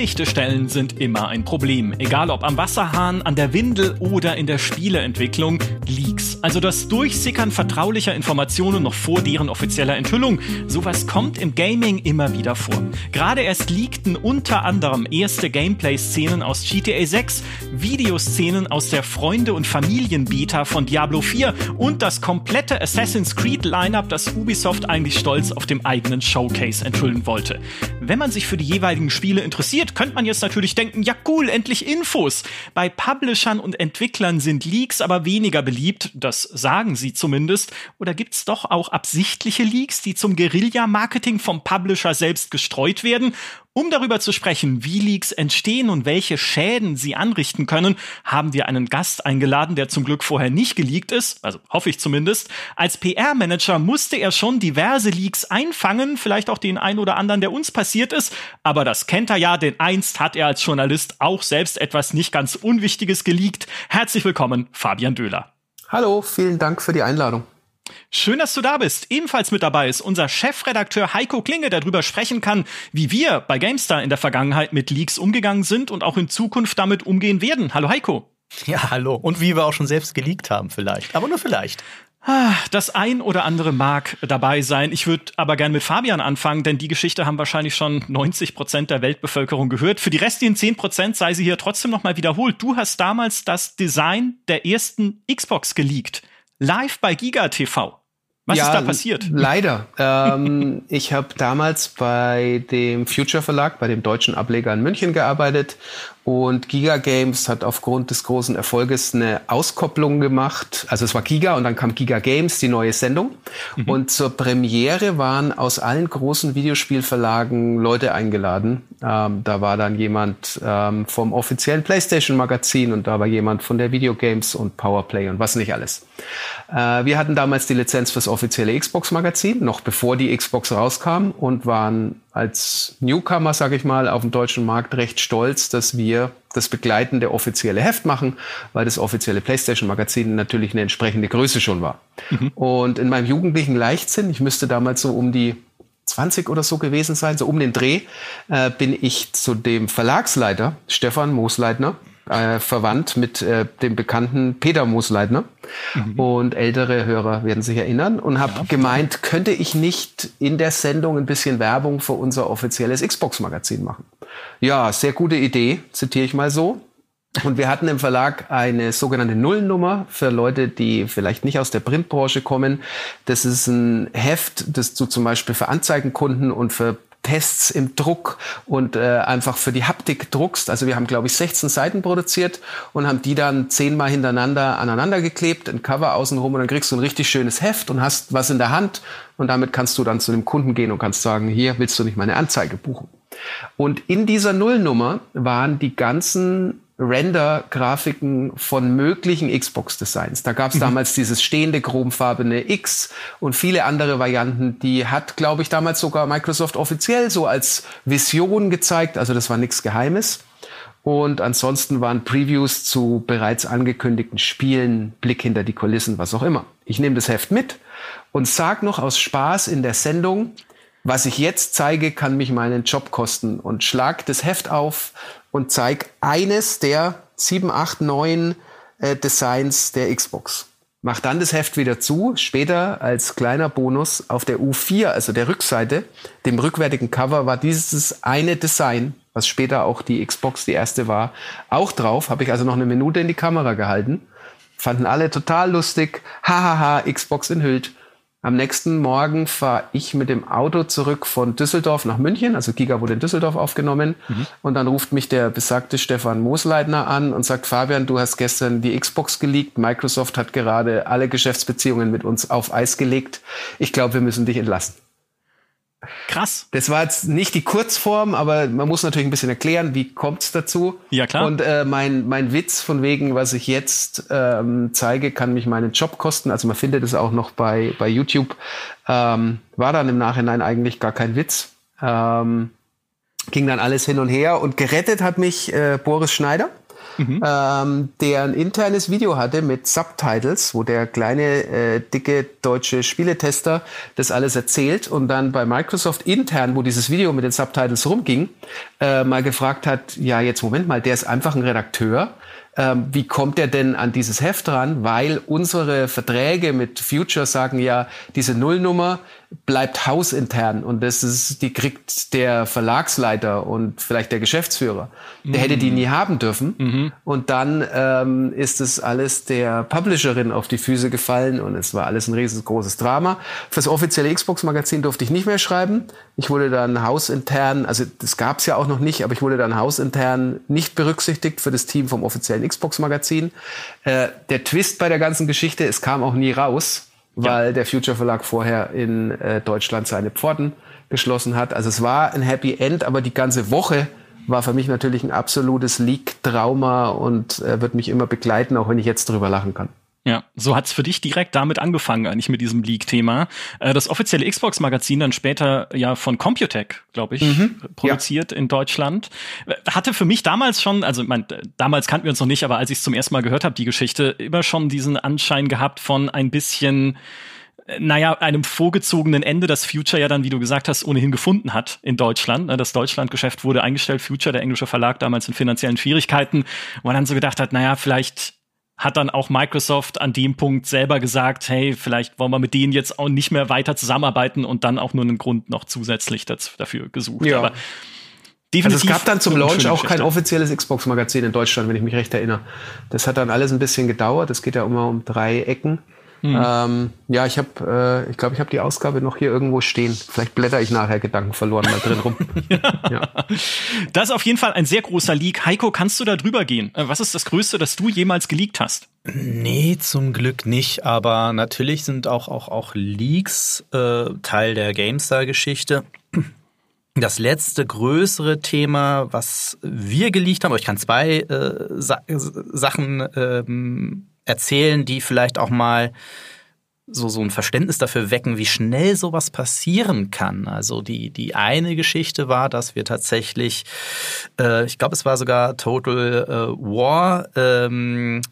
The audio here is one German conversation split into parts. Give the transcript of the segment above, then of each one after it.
Undichte-Stellen sind immer ein Problem. Egal ob am Wasserhahn, an der Windel oder in der Spieleentwicklung. Leaks. Also das Durchsickern vertraulicher Informationen noch vor deren offizieller Enthüllung. Sowas kommt im Gaming immer wieder vor. Gerade erst leakten unter anderem erste Gameplay-Szenen aus GTA 6, Videoszenen aus der Freunde- und Familien-Beta von Diablo 4 und das komplette Assassin's Creed-Lineup, das Ubisoft eigentlich stolz auf dem eigenen Showcase enthüllen wollte. Wenn man sich für die jeweiligen Spiele interessiert, könnte man jetzt natürlich denken, ja cool, endlich Infos. Bei Publishern und Entwicklern sind Leaks aber weniger beliebt, das sagen sie zumindest. Oder gibt's doch auch absichtliche Leaks, die zum Guerilla-Marketing vom Publisher selbst gestreut werden? Um darüber zu sprechen, wie Leaks entstehen und welche Schäden sie anrichten können, haben wir einen Gast eingeladen, der zum Glück vorher nicht geleakt ist, also hoffe ich zumindest. Als PR-Manager musste er schon diverse Leaks einfangen, vielleicht auch den ein oder anderen, der uns passiert ist, aber das kennt er ja, denn einst hat er als Journalist auch selbst etwas nicht ganz Unwichtiges geleakt. Herzlich willkommen, Fabian Döhler. Hallo, vielen Dank für die Einladung. Schön, dass du da bist. Ebenfalls mit dabei ist unser Chefredakteur Heiko Klinge, der darüber sprechen kann, wie wir bei GameStar in der Vergangenheit mit Leaks umgegangen sind und auch in Zukunft damit umgehen werden. Hallo Heiko. Ja, hallo. Und wie wir auch schon selbst geleakt haben, vielleicht. Aber nur vielleicht. Ah, das ein oder andere mag dabei sein. Ich würde aber gern mit Fabian anfangen, denn die Geschichte haben wahrscheinlich schon 90 Prozent der Weltbevölkerung gehört. Für die restlichen 10 Prozent sei sie hier trotzdem noch mal wiederholt. Du hast damals das Design der ersten Xbox geleakt live bei Giga TV. Was ja, ist da passiert? Leider. ähm, ich habe damals bei dem Future Verlag, bei dem deutschen Ableger in München gearbeitet und Giga Games hat aufgrund des großen Erfolges eine Auskopplung gemacht. Also es war Giga und dann kam Giga Games, die neue Sendung. Mhm. Und zur Premiere waren aus allen großen Videospielverlagen Leute eingeladen. Ähm, da war dann jemand ähm, vom offiziellen PlayStation Magazin und da war jemand von der Videogames und Powerplay und was nicht alles. Äh, wir hatten damals die Lizenz fürs offizielle Xbox Magazin, noch bevor die Xbox rauskam und waren als Newcomer, sage ich mal, auf dem deutschen Markt recht stolz, dass wir das begleitende offizielle Heft machen, weil das offizielle PlayStation-Magazin natürlich eine entsprechende Größe schon war. Mhm. Und in meinem jugendlichen Leichtsinn, ich müsste damals so um die 20 oder so gewesen sein, so um den Dreh, äh, bin ich zu dem Verlagsleiter, Stefan Moosleitner, äh, verwandt mit äh, dem bekannten Peter Moosleitner. Mhm. Und ältere Hörer werden sich erinnern und habe ja. gemeint, könnte ich nicht in der Sendung ein bisschen Werbung für unser offizielles Xbox-Magazin machen? Ja, sehr gute Idee, zitiere ich mal so. Und wir hatten im Verlag eine sogenannte Nullnummer für Leute, die vielleicht nicht aus der Printbranche kommen. Das ist ein Heft, das du zum Beispiel für Anzeigenkunden und für Tests im Druck und äh, einfach für die Haptik druckst. Also wir haben, glaube ich, 16 Seiten produziert und haben die dann zehnmal hintereinander aneinander geklebt, ein Cover außenrum und dann kriegst du ein richtig schönes Heft und hast was in der Hand und damit kannst du dann zu dem Kunden gehen und kannst sagen, hier willst du nicht meine Anzeige buchen. Und in dieser Nullnummer waren die ganzen Render-Grafiken von möglichen Xbox-Designs. Da gab es mhm. damals dieses stehende chromfarbene X und viele andere Varianten. Die hat, glaube ich, damals sogar Microsoft offiziell so als Vision gezeigt. Also das war nichts Geheimes. Und ansonsten waren Previews zu bereits angekündigten Spielen, Blick hinter die Kulissen, was auch immer. Ich nehme das Heft mit und sag noch aus Spaß in der Sendung, was ich jetzt zeige, kann mich meinen Job kosten und schlag das Heft auf und zeig eines der sieben, acht, neun äh, Designs der Xbox. Mach dann das Heft wieder zu, später als kleiner Bonus auf der U4, also der Rückseite, dem rückwärtigen Cover, war dieses eine Design, was später auch die Xbox die erste war, auch drauf. Habe ich also noch eine Minute in die Kamera gehalten. Fanden alle total lustig. Hahaha, Xbox enthüllt. Am nächsten Morgen fahre ich mit dem Auto zurück von Düsseldorf nach München. Also Giga wurde in Düsseldorf aufgenommen. Mhm. Und dann ruft mich der besagte Stefan Moosleitner an und sagt, Fabian, du hast gestern die Xbox geleakt. Microsoft hat gerade alle Geschäftsbeziehungen mit uns auf Eis gelegt. Ich glaube, wir müssen dich entlassen. Krass. Das war jetzt nicht die Kurzform, aber man muss natürlich ein bisschen erklären, wie kommt es dazu. Ja, klar. Und äh, mein, mein Witz von wegen, was ich jetzt ähm, zeige, kann mich meinen Job kosten. Also man findet es auch noch bei, bei YouTube. Ähm, war dann im Nachhinein eigentlich gar kein Witz. Ähm, ging dann alles hin und her und gerettet hat mich äh, Boris Schneider mhm. ähm, der ein internes Video hatte mit Subtitles, wo der kleine, äh, dicke deutsche Spieletester das alles erzählt und dann bei Microsoft intern, wo dieses Video mit den Subtitles rumging, äh, mal gefragt hat, ja, jetzt Moment mal, der ist einfach ein Redakteur ähm, wie kommt er denn an dieses Heft ran? Weil unsere Verträge mit Future sagen ja, diese Nullnummer bleibt hausintern und das ist, die kriegt der Verlagsleiter und vielleicht der Geschäftsführer. Der mhm. hätte die nie haben dürfen. Mhm. Und dann ähm, ist es alles der Publisherin auf die Füße gefallen und es war alles ein riesengroßes Drama. Fürs offizielle Xbox-Magazin durfte ich nicht mehr schreiben. Ich wurde dann hausintern, also das gab es ja auch noch nicht, aber ich wurde dann hausintern nicht berücksichtigt für das Team vom offiziellen Xbox-Magazin. Äh, der Twist bei der ganzen Geschichte, es kam auch nie raus weil ja. der Future Verlag vorher in äh, Deutschland seine Pforten geschlossen hat. Also es war ein Happy End, aber die ganze Woche war für mich natürlich ein absolutes Leak-Trauma und äh, wird mich immer begleiten, auch wenn ich jetzt drüber lachen kann. Ja, so hat's für dich direkt damit angefangen, eigentlich mit diesem Leak-Thema. Äh, das offizielle Xbox-Magazin dann später ja von Computech, glaube ich, mhm, produziert ja. in Deutschland. Äh, hatte für mich damals schon, also mein, damals kannten wir uns noch nicht, aber als ich es zum ersten Mal gehört habe, die Geschichte, immer schon diesen Anschein gehabt von ein bisschen äh, naja, einem vorgezogenen Ende, das Future ja dann, wie du gesagt hast, ohnehin gefunden hat in Deutschland. Ne, das Deutschlandgeschäft wurde eingestellt, Future, der englische Verlag, damals in finanziellen Schwierigkeiten, wo man dann so gedacht hat, naja, vielleicht hat dann auch Microsoft an dem Punkt selber gesagt, hey, vielleicht wollen wir mit denen jetzt auch nicht mehr weiter zusammenarbeiten und dann auch nur einen Grund noch zusätzlich dafür gesucht. Ja. Aber Definitiv also es gab dann zum Launch auch kein offizielles Xbox-Magazin in Deutschland, wenn ich mich recht erinnere. Das hat dann alles ein bisschen gedauert. Es geht ja immer um drei Ecken. Mhm. Ähm, ja, ich habe, äh, ich glaube, ich habe die Ausgabe noch hier irgendwo stehen. Vielleicht blätter ich nachher Gedanken verloren mal drin rum. ja. Das ist auf jeden Fall ein sehr großer Leak. Heiko, kannst du da drüber gehen? Äh, was ist das Größte, das du jemals geleakt hast? Nee, zum Glück nicht. Aber natürlich sind auch, auch, auch Leaks äh, Teil der GameStar-Geschichte. Das letzte größere Thema, was wir geleakt haben, ich kann zwei äh, Sa Sachen ähm, erzählen, die vielleicht auch mal so, so ein Verständnis dafür wecken, wie schnell sowas passieren kann. Also die, die eine Geschichte war, dass wir tatsächlich, äh, ich glaube, es war sogar Total äh, War, ähm,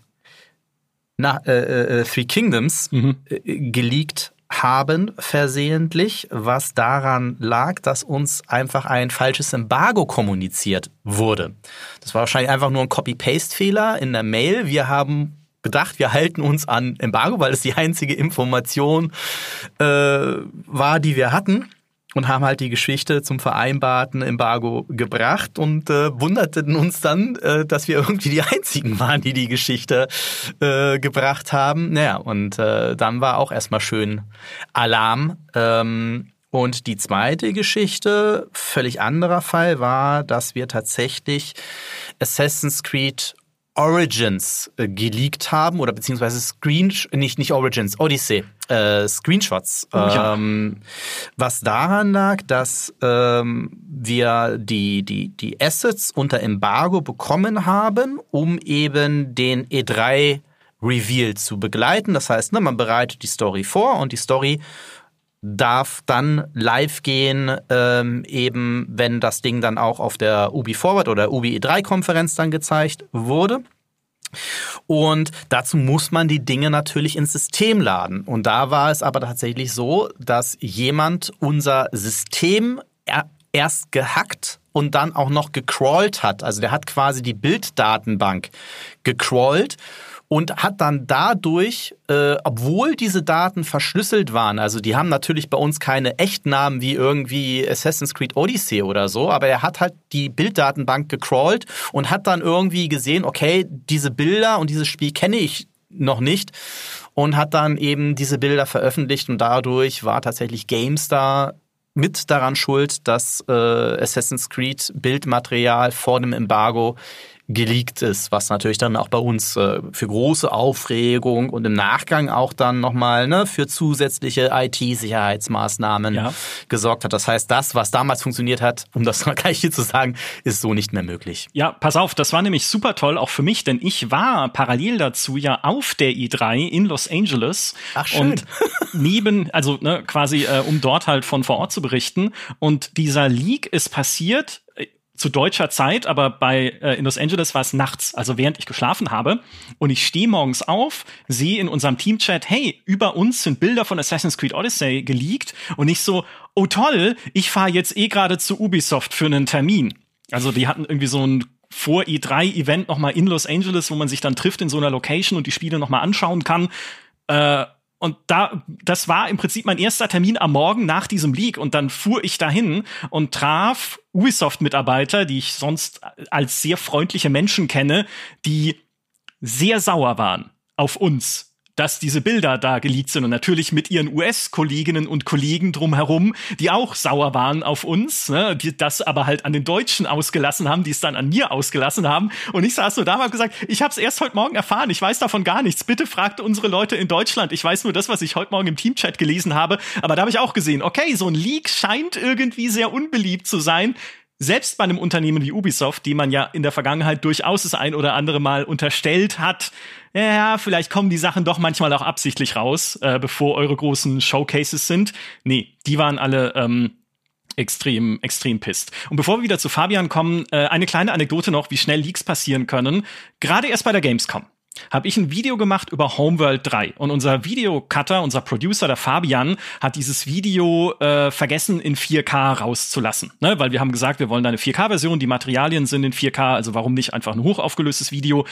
na, äh, äh, äh Three Kingdoms mhm. äh, geleakt haben versehentlich, was daran lag, dass uns einfach ein falsches Embargo kommuniziert wurde. Das war wahrscheinlich einfach nur ein Copy-Paste-Fehler in der Mail. Wir haben gedacht, wir halten uns an Embargo, weil es die einzige Information äh, war, die wir hatten und haben halt die Geschichte zum vereinbarten Embargo gebracht und äh, wunderten uns dann, äh, dass wir irgendwie die einzigen waren, die die Geschichte äh, gebracht haben. Naja, und äh, dann war auch erstmal schön Alarm. Ähm, und die zweite Geschichte, völlig anderer Fall, war, dass wir tatsächlich Assassin's Creed Origins äh, geleakt haben oder beziehungsweise Screen nicht nicht Origins Odyssey äh, Screenshots oh, ja. ähm, was daran lag dass ähm, wir die die die Assets unter Embargo bekommen haben um eben den E3 Reveal zu begleiten das heißt ne, man bereitet die Story vor und die Story darf dann live gehen, ähm, eben wenn das Ding dann auch auf der Ubi Forward oder Ubi E3-Konferenz dann gezeigt wurde. Und dazu muss man die Dinge natürlich ins System laden. Und da war es aber tatsächlich so, dass jemand unser System erst gehackt und dann auch noch gecrawlt hat. Also der hat quasi die Bilddatenbank gecrawlt und hat dann dadurch, äh, obwohl diese Daten verschlüsselt waren, also die haben natürlich bei uns keine Echtnamen wie irgendwie Assassin's Creed Odyssey oder so, aber er hat halt die Bilddatenbank gecrawlt und hat dann irgendwie gesehen, okay, diese Bilder und dieses Spiel kenne ich noch nicht und hat dann eben diese Bilder veröffentlicht und dadurch war tatsächlich GameStar mit daran schuld, dass äh, Assassin's Creed Bildmaterial vor dem Embargo geleakt ist, was natürlich dann auch bei uns äh, für große Aufregung und im Nachgang auch dann nochmal ne, für zusätzliche IT-Sicherheitsmaßnahmen ja. gesorgt hat. Das heißt, das, was damals funktioniert hat, um das mal gleich hier zu sagen, ist so nicht mehr möglich. Ja, pass auf, das war nämlich super toll, auch für mich, denn ich war parallel dazu ja auf der i3 in Los Angeles. Ach, schön. Und neben, also ne, quasi, äh, um dort halt von vor Ort zu berichten. Und dieser Leak ist passiert zu deutscher Zeit, aber bei äh, in Los Angeles war es nachts, also während ich geschlafen habe. Und ich stehe morgens auf, sehe in unserem Teamchat, hey, über uns sind Bilder von Assassin's Creed Odyssey geleakt. Und ich so, oh toll, ich fahre jetzt eh gerade zu Ubisoft für einen Termin. Also die hatten irgendwie so ein vor E3-Event nochmal in Los Angeles, wo man sich dann trifft in so einer Location und die Spiele nochmal anschauen kann. Äh, und da, das war im Prinzip mein erster Termin am Morgen nach diesem Leak. Und dann fuhr ich dahin und traf Ubisoft-Mitarbeiter, die ich sonst als sehr freundliche Menschen kenne, die sehr sauer waren auf uns, dass diese Bilder da geleakt sind und natürlich mit ihren US-Kolleginnen und Kollegen drumherum, die auch sauer waren auf uns, ne, die das aber halt an den Deutschen ausgelassen haben, die es dann an mir ausgelassen haben. Und ich saß so da und habe gesagt, ich habe es erst heute Morgen erfahren, ich weiß davon gar nichts. Bitte fragt unsere Leute in Deutschland. Ich weiß nur das, was ich heute Morgen im Teamchat gelesen habe. Aber da habe ich auch gesehen, okay, so ein Leak scheint irgendwie sehr unbeliebt zu sein selbst bei einem Unternehmen wie Ubisoft, die man ja in der Vergangenheit durchaus das ein oder andere Mal unterstellt hat, ja, vielleicht kommen die Sachen doch manchmal auch absichtlich raus, äh, bevor eure großen Showcases sind. Nee, die waren alle ähm, extrem, extrem pisst. Und bevor wir wieder zu Fabian kommen, äh, eine kleine Anekdote noch, wie schnell Leaks passieren können. Gerade erst bei der Gamescom habe ich ein Video gemacht über Homeworld 3. Und unser Videocutter, unser Producer, der Fabian, hat dieses Video äh, vergessen, in 4K rauszulassen. Ne? Weil wir haben gesagt, wir wollen da eine 4K-Version, die Materialien sind in 4K, also warum nicht einfach ein hochaufgelöstes Video.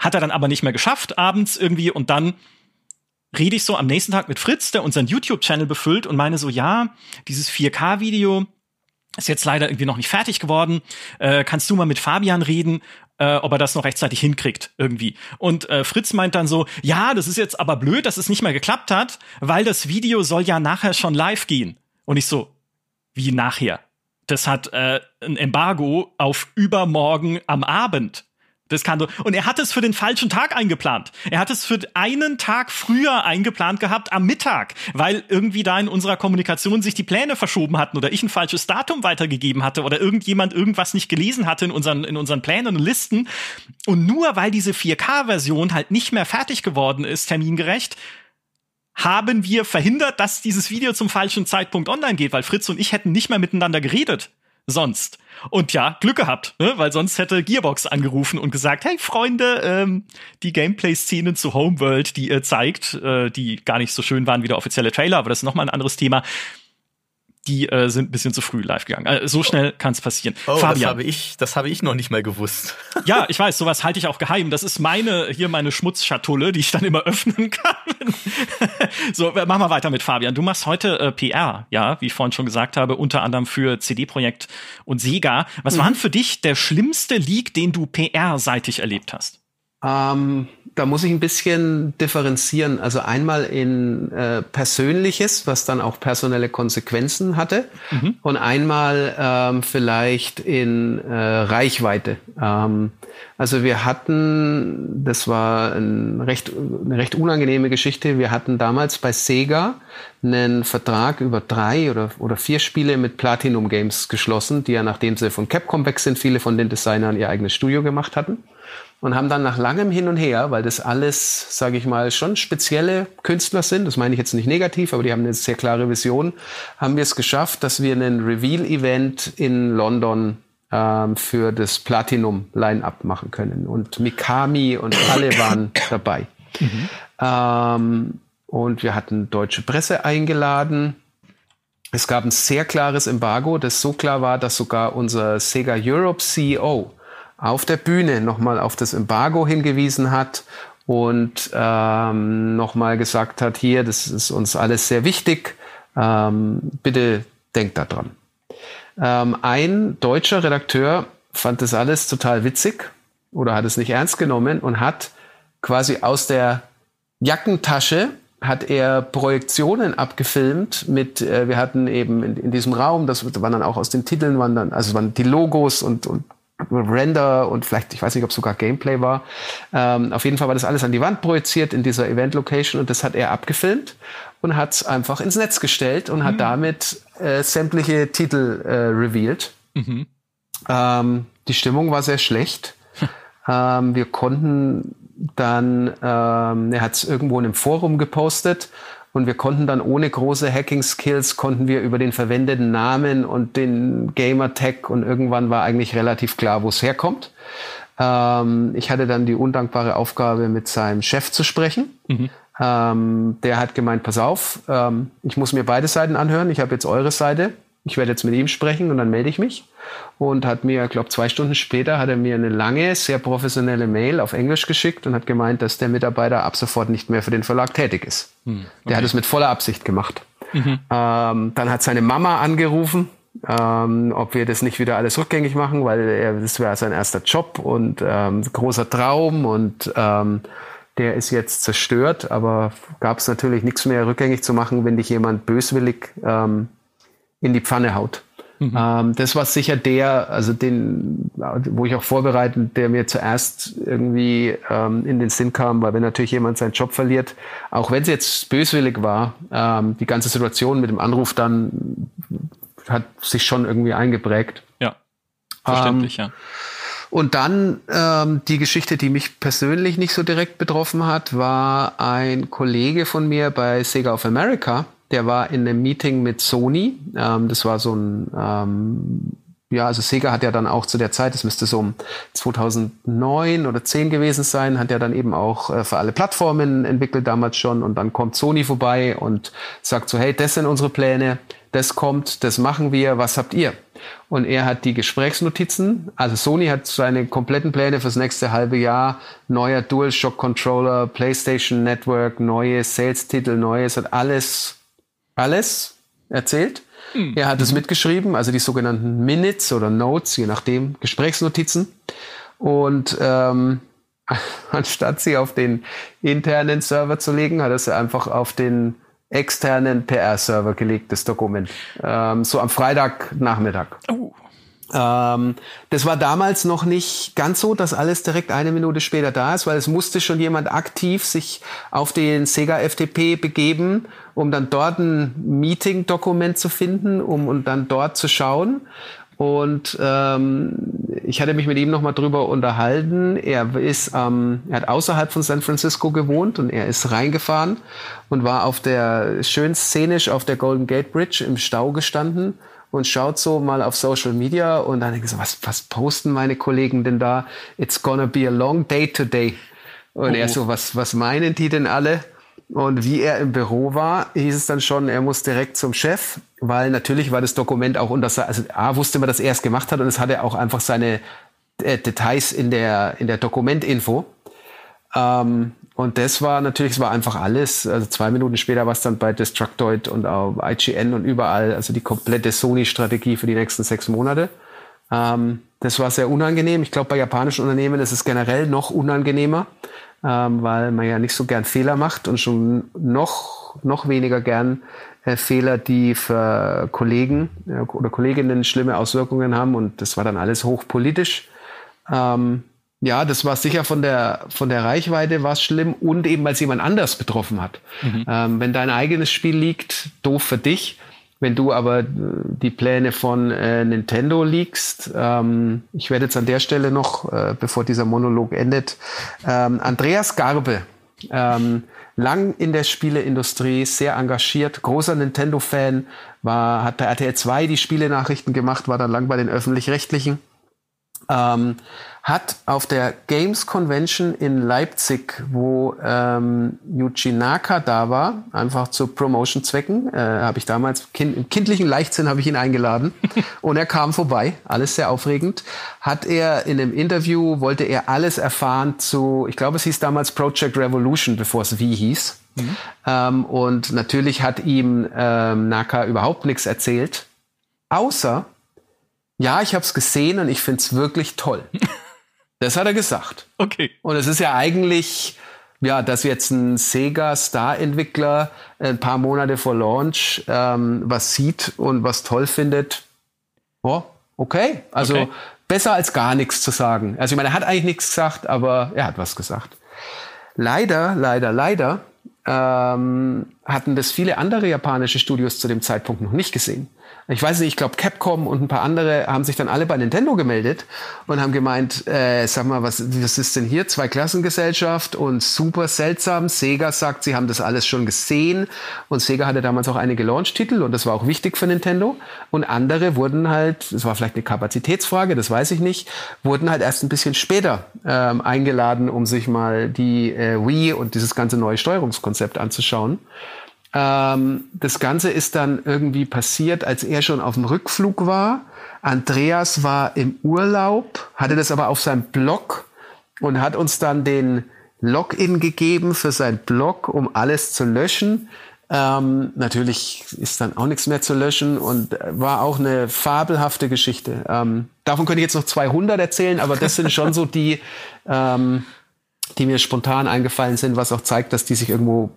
Hat er dann aber nicht mehr geschafft, abends irgendwie. Und dann rede ich so am nächsten Tag mit Fritz, der unseren YouTube-Channel befüllt und meine so, ja, dieses 4K-Video ist jetzt leider irgendwie noch nicht fertig geworden. Äh, kannst du mal mit Fabian reden? äh, ob er das noch rechtzeitig hinkriegt irgendwie. Und äh, Fritz meint dann so, ja, das ist jetzt aber blöd, dass es nicht mehr geklappt hat, weil das Video soll ja nachher schon live gehen. Und ich so, wie nachher? Das hat äh, ein Embargo auf übermorgen am Abend. Das kann doch. Und er hat es für den falschen Tag eingeplant. Er hat es für einen Tag früher eingeplant gehabt, am Mittag, weil irgendwie da in unserer Kommunikation sich die Pläne verschoben hatten oder ich ein falsches Datum weitergegeben hatte oder irgendjemand irgendwas nicht gelesen hatte in unseren, in unseren Plänen und Listen. Und nur weil diese 4K-Version halt nicht mehr fertig geworden ist, termingerecht, haben wir verhindert, dass dieses Video zum falschen Zeitpunkt online geht, weil Fritz und ich hätten nicht mehr miteinander geredet sonst. Und ja, Glück gehabt, ne? weil sonst hätte Gearbox angerufen und gesagt, hey Freunde, ähm, die Gameplay-Szenen zu Homeworld, die ihr zeigt, äh, die gar nicht so schön waren wie der offizielle Trailer, aber das ist nochmal ein anderes Thema die äh, sind ein bisschen zu früh live gegangen. Also, so schnell kann es passieren. Oh, Fabian. das habe ich, das habe ich noch nicht mal gewusst. ja, ich weiß, sowas halte ich auch geheim. Das ist meine hier meine Schmutzschatulle, die ich dann immer öffnen kann. so, machen wir weiter mit Fabian. Du machst heute äh, PR, ja, wie ich vorhin schon gesagt habe, unter anderem für CD-Projekt und Sega. Was mhm. war denn für dich der schlimmste Leak, den du PR-seitig erlebt hast? Ähm, da muss ich ein bisschen differenzieren. Also einmal in äh, Persönliches, was dann auch personelle Konsequenzen hatte, mhm. und einmal ähm, vielleicht in äh, Reichweite. Ähm, also wir hatten, das war ein recht, eine recht unangenehme Geschichte. Wir hatten damals bei Sega einen Vertrag über drei oder, oder vier Spiele mit Platinum Games geschlossen, die ja nachdem sie von Capcom weg sind, viele von den Designern ihr eigenes Studio gemacht hatten und haben dann nach langem Hin und Her, weil das alles, sage ich mal, schon spezielle Künstler sind, das meine ich jetzt nicht negativ, aber die haben eine sehr klare Vision, haben wir es geschafft, dass wir einen Reveal-Event in London ähm, für das Platinum-Line-Up machen können. Und Mikami und alle waren dabei. Mhm. Ähm, und wir hatten deutsche Presse eingeladen. Es gab ein sehr klares Embargo, das so klar war, dass sogar unser Sega Europe CEO auf der Bühne nochmal auf das Embargo hingewiesen hat und ähm, nochmal gesagt hat, hier, das ist uns alles sehr wichtig, ähm, bitte denkt daran. Ähm, ein deutscher Redakteur fand das alles total witzig oder hat es nicht ernst genommen und hat quasi aus der Jackentasche hat er Projektionen abgefilmt mit, äh, wir hatten eben in, in, diesem Raum, das waren dann auch aus den Titeln, waren dann, also waren die Logos und, und Render und vielleicht, ich weiß nicht, ob es sogar Gameplay war. Ähm, auf jeden Fall war das alles an die Wand projiziert in dieser Event-Location und das hat er abgefilmt und hat es einfach ins Netz gestellt und mhm. hat damit äh, sämtliche Titel äh, revealed. Mhm. Ähm, die Stimmung war sehr schlecht. ähm, wir konnten dann, ähm, er hat es irgendwo in einem Forum gepostet Und wir konnten dann ohne große Hacking-Skills, konnten wir über den verwendeten Namen und den Gamer-Tag und irgendwann war eigentlich relativ klar, wo es herkommt. Ähm, ich hatte dann die undankbare Aufgabe, mit seinem Chef zu sprechen. Mhm. Ähm, der hat gemeint, pass auf, ähm, ich muss mir beide Seiten anhören. Ich habe jetzt eure Seite. Ich werde jetzt mit ihm sprechen und dann melde ich mich. Und hat mir, glaube zwei Stunden später, hat er mir eine lange, sehr professionelle Mail auf Englisch geschickt und hat gemeint, dass der Mitarbeiter ab sofort nicht mehr für den Verlag tätig ist. Hm, okay. Der hat es mit voller Absicht gemacht. Mhm. Ähm, dann hat seine Mama angerufen, ähm, ob wir das nicht wieder alles rückgängig machen, weil er, das wäre sein erster Job und ähm, großer Traum und ähm, der ist jetzt zerstört, aber gab es natürlich nichts mehr rückgängig zu machen, wenn dich jemand böswillig ähm, in die Pfanne haut. Mhm. Ähm, das war sicher der, also den, wo ich auch vorbereitend, der mir zuerst irgendwie ähm, in den Sinn kam, weil wenn natürlich jemand seinen Job verliert, auch wenn es jetzt böswillig war, ähm, die ganze Situation mit dem Anruf dann hat sich schon irgendwie eingeprägt. Ja, verständlich, ähm, ja. Und dann ähm, die Geschichte, die mich persönlich nicht so direkt betroffen hat, war ein Kollege von mir bei Sega of America. Der war in einem Meeting mit Sony. Ähm, das war so ein ähm, ja, also Sega hat ja dann auch zu der Zeit, das müsste so um 2009 oder 10 gewesen sein, hat ja dann eben auch äh, für alle Plattformen entwickelt damals schon und dann kommt Sony vorbei und sagt so, hey, das sind unsere Pläne, das kommt, das machen wir, was habt ihr? Und er hat die Gesprächsnotizen, also Sony hat seine kompletten Pläne fürs nächste halbe Jahr, neuer DualShock Controller, PlayStation Network, neue Sales-Titel, neues, hat alles, alles erzählt. Mhm. Er hat es mitgeschrieben, also die sogenannten Minutes oder Notes, je nachdem, Gesprächsnotizen. Und ähm, anstatt sie auf den internen Server zu legen, hat er sie einfach auf den externen PR-Server gelegt, das Dokument. Ähm, so am Freitagnachmittag. Oh. Ähm, das war damals noch nicht ganz so, dass alles direkt eine Minute später da ist, weil es musste schon jemand aktiv sich auf den Sega FTP begeben, um dann dort ein Meeting-Dokument zu finden, um und dann dort zu schauen. Und ähm, ich hatte mich mit ihm nochmal drüber unterhalten. Er ist, ähm, er hat außerhalb von San Francisco gewohnt und er ist reingefahren und war auf der schön szenisch auf der Golden Gate Bridge im Stau gestanden und schaut so mal auf Social Media und dann denkt so, was, was posten meine Kollegen denn da? It's gonna be a long day today. Und oh. er so, was, was meinen die denn alle? Und wie er im Büro war, hieß es dann schon, er muss direkt zum Chef, weil natürlich war das Dokument auch unter, also A wusste man, dass er es gemacht hat und es hatte auch einfach seine äh, Details in der, in der Dokumentinfo. Ähm, und das war natürlich, es war einfach alles. Also zwei Minuten später war es dann bei Destructoid und auch IGN und überall, also die komplette Sony-Strategie für die nächsten sechs Monate. Ähm, das war sehr unangenehm. Ich glaube, bei japanischen Unternehmen ist es generell noch unangenehmer, ähm, weil man ja nicht so gern Fehler macht und schon noch, noch weniger gern äh, Fehler, die für Kollegen äh, oder Kolleginnen schlimme Auswirkungen haben. Und das war dann alles hochpolitisch. Ähm, ja, das war sicher von der, von der Reichweite war schlimm und eben, weil es jemand anders betroffen hat. Mhm. Ähm, wenn dein eigenes Spiel liegt, doof für dich. Wenn du aber äh, die Pläne von äh, Nintendo liegst, ähm, ich werde jetzt an der Stelle noch, äh, bevor dieser Monolog endet, ähm, Andreas Garbe, ähm, lang in der Spieleindustrie, sehr engagiert, großer Nintendo-Fan, war, hat bei RTL 2 die Spiele-Nachrichten gemacht, war dann lang bei den Öffentlich-Rechtlichen. Ähm, hat auf der Games Convention in Leipzig, wo ähm, Yuji Naka da war, einfach zu Promotion-Zwecken, äh, habe ich damals kind, im kindlichen Leichtsinn habe ich ihn eingeladen und er kam vorbei, alles sehr aufregend. Hat er in einem Interview wollte er alles erfahren zu, ich glaube, es hieß damals Project Revolution, bevor es wie hieß. Mhm. Ähm, und natürlich hat ihm ähm, Naka überhaupt nichts erzählt, außer ja, ich habe es gesehen und ich finde es wirklich toll. Das hat er gesagt. Okay. Und es ist ja eigentlich, ja, dass jetzt ein Sega Star-Entwickler ein paar Monate vor Launch ähm, was sieht und was toll findet. Oh, okay. Also okay. besser als gar nichts zu sagen. Also ich meine, er hat eigentlich nichts gesagt, aber er hat was gesagt. Leider, leider, leider ähm, hatten das viele andere japanische Studios zu dem Zeitpunkt noch nicht gesehen. Ich weiß nicht, ich glaube Capcom und ein paar andere haben sich dann alle bei Nintendo gemeldet und haben gemeint, äh, sag mal, was, was ist denn hier? Zwei Klassengesellschaft und super seltsam. Sega sagt, sie haben das alles schon gesehen und Sega hatte damals auch einige Launch-Titel und das war auch wichtig für Nintendo. Und andere wurden halt, das war vielleicht eine Kapazitätsfrage, das weiß ich nicht, wurden halt erst ein bisschen später ähm, eingeladen, um sich mal die äh, Wii und dieses ganze neue Steuerungskonzept anzuschauen. Ähm, das Ganze ist dann irgendwie passiert, als er schon auf dem Rückflug war. Andreas war im Urlaub, hatte das aber auf seinem Blog und hat uns dann den Login gegeben für sein Blog, um alles zu löschen. Ähm, natürlich ist dann auch nichts mehr zu löschen und war auch eine fabelhafte Geschichte. Ähm, davon könnte ich jetzt noch 200 erzählen, aber das sind schon so die, ähm, die mir spontan eingefallen sind, was auch zeigt, dass die sich irgendwo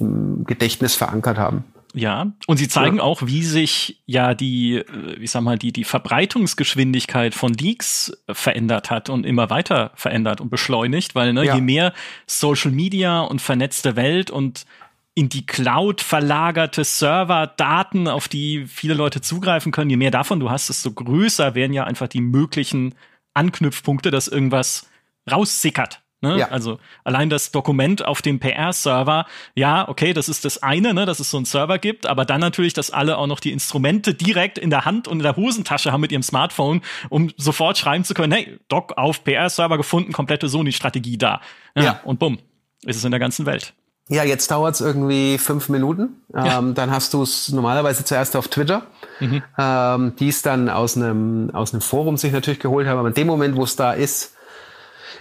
im Gedächtnis verankert haben. Ja, und sie zeigen ja. auch, wie sich ja die, äh, ich sag mal, die, die Verbreitungsgeschwindigkeit von Leaks verändert hat und immer weiter verändert und beschleunigt, weil ne, ja. je mehr Social Media und vernetzte Welt und in die Cloud verlagerte Server, Daten, auf die viele Leute zugreifen können, je mehr davon du hast, desto größer werden ja einfach die möglichen Anknüpfpunkte, dass irgendwas raussickert. Ne? Ja. Also allein das Dokument auf dem PR-Server, ja, okay, das ist das eine, ne, dass es so einen Server gibt, aber dann natürlich, dass alle auch noch die Instrumente direkt in der Hand und in der Hosentasche haben mit ihrem Smartphone, um sofort schreiben zu können, hey, Doc auf PR-Server gefunden, komplette Sony-Strategie da. Ja, ja. Und bumm, ist es in der ganzen Welt. Ja, jetzt dauert's irgendwie fünf Minuten. Ja. Ähm, dann hast du es normalerweise zuerst auf Twitter, mhm. ähm, die es dann aus einem aus einem Forum sich natürlich geholt haben. Aber in dem Moment, wo es da ist,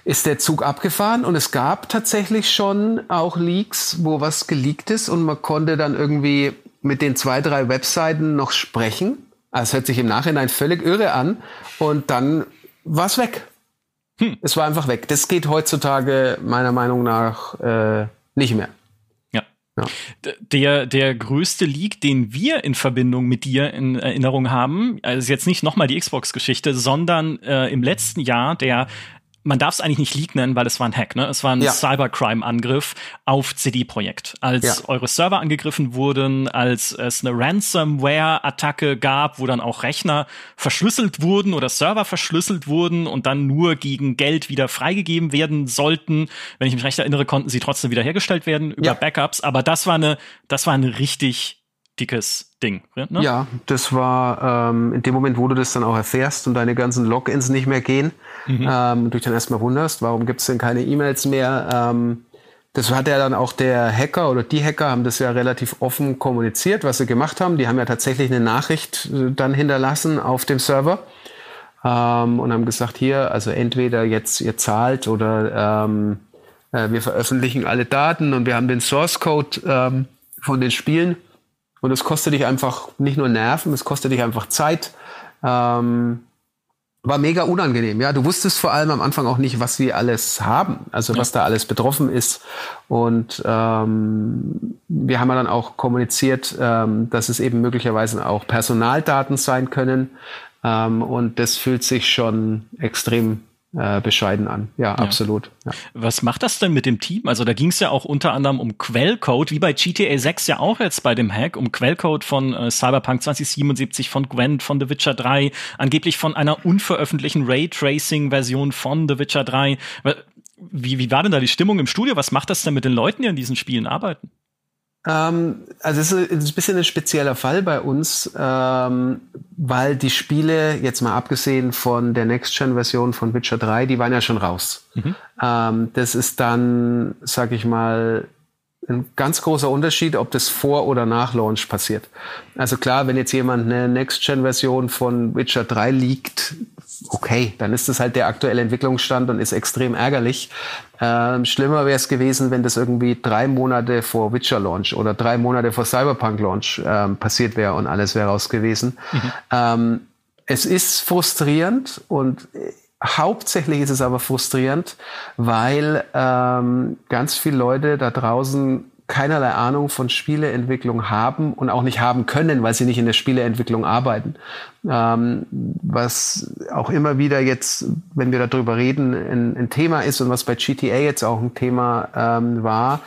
ist der Zug abgefahren und es gab tatsächlich schon auch Leaks, wo was geleakt ist und man konnte dann irgendwie mit den zwei, drei Webseiten noch sprechen. Also es hört sich im Nachhinein völlig irre an und dann war es weg. Hm. Es war einfach weg. Das geht heutzutage meiner Meinung nach äh, nicht mehr. Ja. Der, der größte Leak, den wir in Verbindung mit dir in Erinnerung haben, also jetzt nicht nochmal die Xbox-Geschichte, sondern äh, im letzten Jahr der man darf es eigentlich nicht Leak nennen, weil es war ein Hack, ne? Es war ein ja. Cybercrime-Angriff auf CD-Projekt. Als ja. eure Server angegriffen wurden, als es eine Ransomware-Attacke gab, wo dann auch Rechner verschlüsselt wurden oder Server verschlüsselt wurden und dann nur gegen Geld wieder freigegeben werden sollten. Wenn ich mich recht erinnere, konnten sie trotzdem wiederhergestellt werden über ja. Backups. Aber das war eine, das war eine richtig dickes Ding. Ne? Ja, das war ähm, in dem Moment, wo du das dann auch erfährst und deine ganzen Logins nicht mehr gehen, mhm. ähm, du dich dann erstmal wunderst, warum gibt es denn keine E-Mails mehr? Ähm, das hat ja dann auch der Hacker oder die Hacker haben das ja relativ offen kommuniziert, was sie gemacht haben. Die haben ja tatsächlich eine Nachricht äh, dann hinterlassen auf dem Server ähm, und haben gesagt, hier, also entweder jetzt ihr zahlt oder ähm, äh, wir veröffentlichen alle Daten und wir haben den Source Code ähm, von den Spielen und es kostet dich einfach nicht nur Nerven, es kostet dich einfach Zeit. Ähm, war mega unangenehm. Ja, du wusstest vor allem am Anfang auch nicht, was wir alles haben, also ja. was da alles betroffen ist. Und ähm, wir haben ja dann auch kommuniziert, ähm, dass es eben möglicherweise auch Personaldaten sein können. Ähm, und das fühlt sich schon extrem äh, bescheiden an. Ja, ja. absolut. Ja. Was macht das denn mit dem Team? Also da ging es ja auch unter anderem um Quellcode, wie bei GTA 6 ja auch jetzt bei dem Hack, um Quellcode von äh, Cyberpunk 2077, von Gwent, von The Witcher 3, angeblich von einer unveröffentlichten Raytracing-Version von The Witcher 3. Wie, wie war denn da die Stimmung im Studio? Was macht das denn mit den Leuten, die an diesen Spielen arbeiten? Ähm, also es ist ein bisschen ein spezieller Fall bei uns, ähm, weil die Spiele, jetzt mal abgesehen von der Next-Gen-Version von Witcher 3, die waren ja schon raus. Mhm. Ähm, das ist dann, sag ich mal, ein ganz großer Unterschied, ob das vor oder nach Launch passiert. Also klar, wenn jetzt jemand eine Next-Gen-Version von Witcher 3 liegt, okay, dann ist das halt der aktuelle Entwicklungsstand und ist extrem ärgerlich. Ähm, schlimmer wäre es gewesen, wenn das irgendwie drei Monate vor Witcher-Launch oder drei Monate vor Cyberpunk-Launch ähm, passiert wäre und alles wäre raus gewesen. Mhm. Ähm, es ist frustrierend und Hauptsächlich ist es aber frustrierend, weil ähm, ganz viele Leute da draußen keinerlei Ahnung von Spieleentwicklung haben und auch nicht haben können, weil sie nicht in der Spieleentwicklung arbeiten. Ähm, was auch immer wieder jetzt, wenn wir darüber reden, ein, ein, Thema ist und was bei GTA jetzt auch ein Thema ähm, war.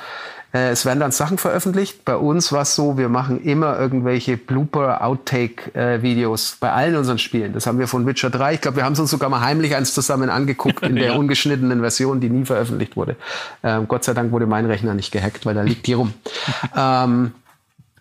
Äh, es werden dann Sachen veröffentlicht. Bei uns war es so, wir machen immer irgendwelche Blooper-Outtake-Videos bei allen unseren Spielen. Das haben wir von Witcher 3. Ich glaube, wir haben es uns sogar mal heimlich eins zusammen angeguckt in der ja. ungeschnittenen Version, die nie veröffentlicht wurde. Ähm, Gott sei Dank wurde mein Rechner nicht gehackt, weil da liegt die rum. ähm,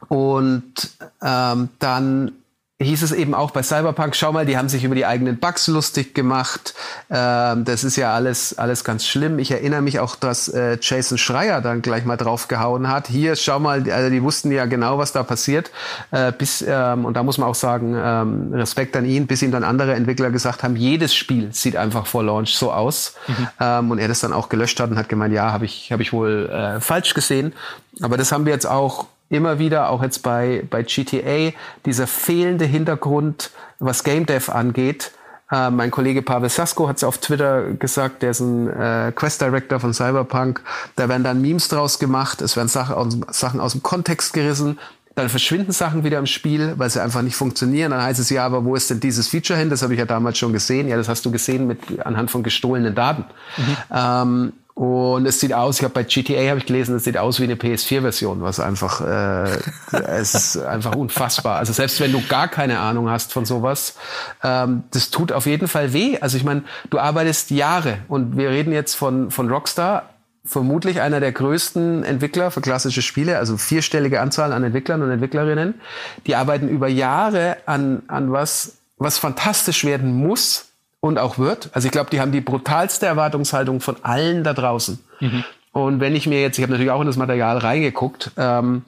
und ähm, dann hieß es eben auch bei Cyberpunk, schau mal, die haben sich über die eigenen Bugs lustig gemacht. Ähm, das ist ja alles, alles ganz schlimm. Ich erinnere mich auch, dass äh, Jason Schreier dann gleich mal draufgehauen hat. Hier, schau mal, also die wussten ja genau, was da passiert. Äh, bis, ähm, und da muss man auch sagen, ähm, Respekt an ihn, bis ihm dann andere Entwickler gesagt haben, jedes Spiel sieht einfach vor Launch so aus. Mhm. Ähm, und er das dann auch gelöscht hat und hat gemeint, ja, habe ich, hab ich wohl äh, falsch gesehen. Aber das haben wir jetzt auch immer wieder, auch jetzt bei, bei GTA, dieser fehlende Hintergrund, was Game Dev angeht. Äh, mein Kollege Pavel Sasko hat es auf Twitter gesagt, der ist ein äh, Quest Director von Cyberpunk. Da werden dann Memes draus gemacht, es werden Sachen aus, Sachen aus dem Kontext gerissen, dann verschwinden Sachen wieder im Spiel, weil sie einfach nicht funktionieren. Dann heißt es ja, aber wo ist denn dieses Feature hin? Das habe ich ja damals schon gesehen. Ja, das hast du gesehen mit anhand von gestohlenen Daten. Mhm. Ähm, und es sieht aus, ich habe bei GTA habe ich gelesen, es sieht aus wie eine PS4-Version, was einfach, äh, es ist einfach unfassbar. Also selbst wenn du gar keine Ahnung hast von sowas, ähm, das tut auf jeden Fall weh. Also ich meine, du arbeitest Jahre und wir reden jetzt von, von Rockstar, vermutlich einer der größten Entwickler für klassische Spiele, also vierstellige Anzahl an Entwicklern und Entwicklerinnen. Die arbeiten über Jahre an, an was, was fantastisch werden muss, und auch wird. Also ich glaube, die haben die brutalste Erwartungshaltung von allen da draußen. Mhm. Und wenn ich mir jetzt, ich habe natürlich auch in das Material reingeguckt, ähm,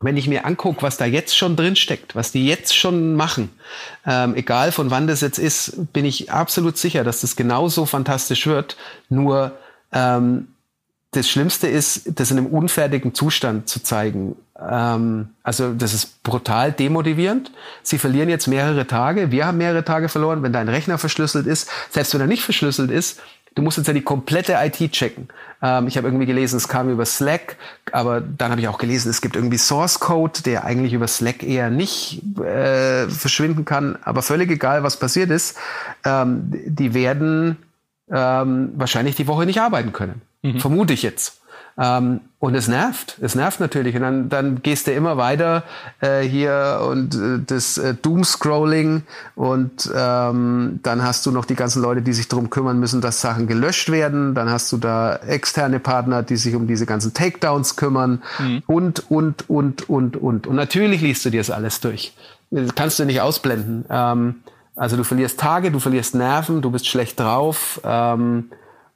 wenn ich mir angucke, was da jetzt schon drin steckt, was die jetzt schon machen, ähm, egal von wann das jetzt ist, bin ich absolut sicher, dass das genauso fantastisch wird. Nur ähm, das Schlimmste ist, das in einem unfertigen Zustand zu zeigen. Ähm, also das ist brutal demotivierend. Sie verlieren jetzt mehrere Tage. Wir haben mehrere Tage verloren, wenn dein Rechner verschlüsselt ist. Selbst wenn er nicht verschlüsselt ist, du musst jetzt ja die komplette IT checken. Ähm, ich habe irgendwie gelesen, es kam über Slack, aber dann habe ich auch gelesen, es gibt irgendwie Source Code, der eigentlich über Slack eher nicht äh, verschwinden kann. Aber völlig egal, was passiert ist, ähm, die werden ähm, wahrscheinlich die Woche nicht arbeiten können. Mhm. Vermute ich jetzt. Ähm, und es nervt. Es nervt natürlich. Und dann, dann gehst du immer weiter äh, hier und äh, das äh, Doom-Scrolling und ähm, dann hast du noch die ganzen Leute, die sich darum kümmern müssen, dass Sachen gelöscht werden. Dann hast du da externe Partner, die sich um diese ganzen Takedowns kümmern mhm. und, und, und, und, und. Und natürlich liest du dir das alles durch. Das kannst du nicht ausblenden. Ähm, also du verlierst Tage, du verlierst Nerven, du bist schlecht drauf. Ähm,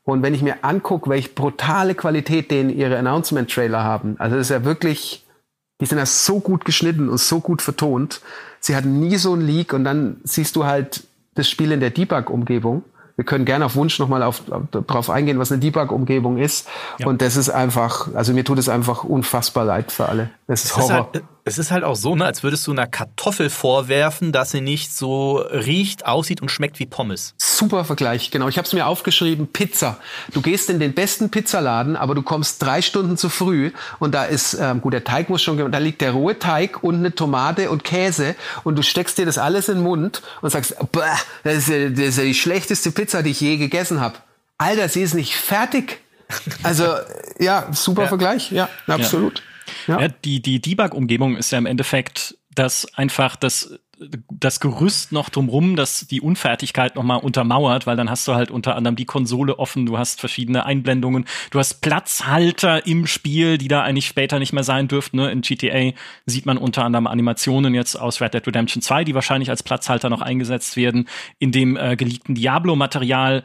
und wenn ich mir angucke, welche brutale Qualität denen ihre Announcement-Trailer haben, also das ist ja wirklich, die sind ja so gut geschnitten und so gut vertont. Sie hatten nie so ein Leak und dann siehst du halt das Spiel in der Debug-Umgebung. Wir können gerne auf Wunsch nochmal auf, auf, darauf eingehen, was eine Debug-Umgebung ist. Ja. Und das ist einfach, also mir tut es einfach unfassbar leid für alle. Das ist Horror. Ist halt, es ist halt auch so, ne, als würdest du einer Kartoffel vorwerfen, dass sie nicht so riecht, aussieht und schmeckt wie Pommes. Super Vergleich, genau. Ich habe es mir aufgeschrieben, Pizza. Du gehst in den besten Pizzaladen, aber du kommst drei Stunden zu früh und da ist, ähm, gut, der Teig muss schon, da liegt der rohe Teig und eine Tomate und Käse und du steckst dir das alles in den Mund und sagst, das ist, ja, das ist ja die schlechteste Pizza, die ich je gegessen habe. Alter, sie ist nicht fertig. Also, ja, super ja. Vergleich, ja, absolut. Ja. Ja. ja die die Debug-Umgebung ist ja im Endeffekt das einfach das das Gerüst noch drumrum, das die Unfertigkeit nochmal untermauert, weil dann hast du halt unter anderem die Konsole offen, du hast verschiedene Einblendungen, du hast Platzhalter im Spiel, die da eigentlich später nicht mehr sein dürften. Ne? In GTA sieht man unter anderem Animationen jetzt aus Red Dead Redemption 2, die wahrscheinlich als Platzhalter noch eingesetzt werden. In dem äh, geleakten Diablo-Material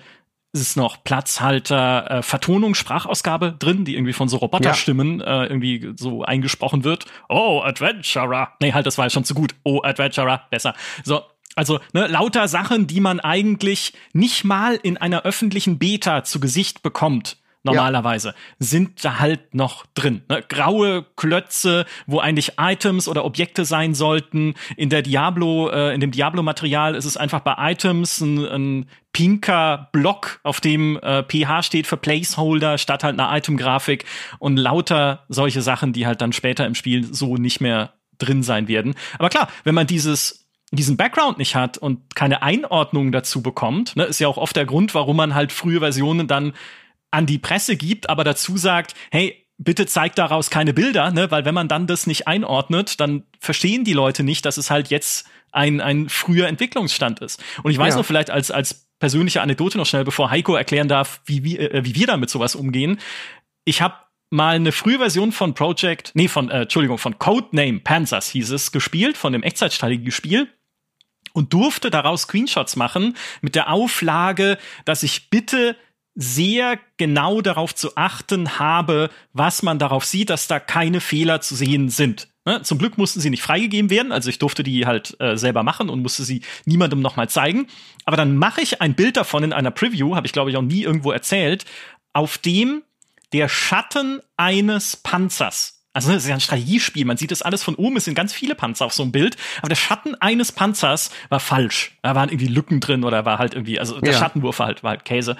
ist noch Platzhalter, äh, Vertonung, Sprachausgabe drin, die irgendwie von so Roboterstimmen ja. äh, irgendwie so eingesprochen wird. Oh, Adventurer. Nee, halt, das war ja schon zu gut. Oh, Adventurer, besser. So, also ne, lauter Sachen, die man eigentlich nicht mal in einer öffentlichen Beta zu Gesicht bekommt normalerweise, ja. sind da halt noch drin. Ne? Graue Klötze, wo eigentlich Items oder Objekte sein sollten. In der Diablo, äh, in dem Diablo-Material ist es einfach bei Items ein, ein pinker Block, auf dem äh, PH steht für Placeholder statt halt einer Item-Grafik und lauter solche Sachen, die halt dann später im Spiel so nicht mehr drin sein werden. Aber klar, wenn man dieses diesen Background nicht hat und keine Einordnung dazu bekommt, ne, ist ja auch oft der Grund, warum man halt frühe Versionen dann an die Presse gibt, aber dazu sagt, hey, bitte zeigt daraus keine Bilder, ne? weil wenn man dann das nicht einordnet, dann verstehen die Leute nicht, dass es halt jetzt ein, ein früher Entwicklungsstand ist. Und ich weiß ja. noch vielleicht als, als persönliche Anekdote noch schnell, bevor Heiko erklären darf, wie, wie, äh, wie wir da mit sowas umgehen. Ich habe mal eine frühe Version von Project, nee, von, äh, Entschuldigung, von Codename Panzers hieß es, gespielt, von dem Echtzeitstrategiespiel und durfte daraus Screenshots machen mit der Auflage, dass ich bitte sehr genau darauf zu achten habe, was man darauf sieht, dass da keine Fehler zu sehen sind. Ne? Zum Glück mussten sie nicht freigegeben werden, also ich durfte die halt äh, selber machen und musste sie niemandem nochmal zeigen. Aber dann mache ich ein Bild davon in einer Preview, habe ich glaube ich auch nie irgendwo erzählt, auf dem der Schatten eines Panzers also das ist ja ein Strategiespiel, man sieht das alles von oben, es sind ganz viele Panzer auf so einem Bild, aber der Schatten eines Panzers war falsch. Da waren irgendwie Lücken drin oder war halt irgendwie, also der ja. Schattenwurf halt, war halt Käse.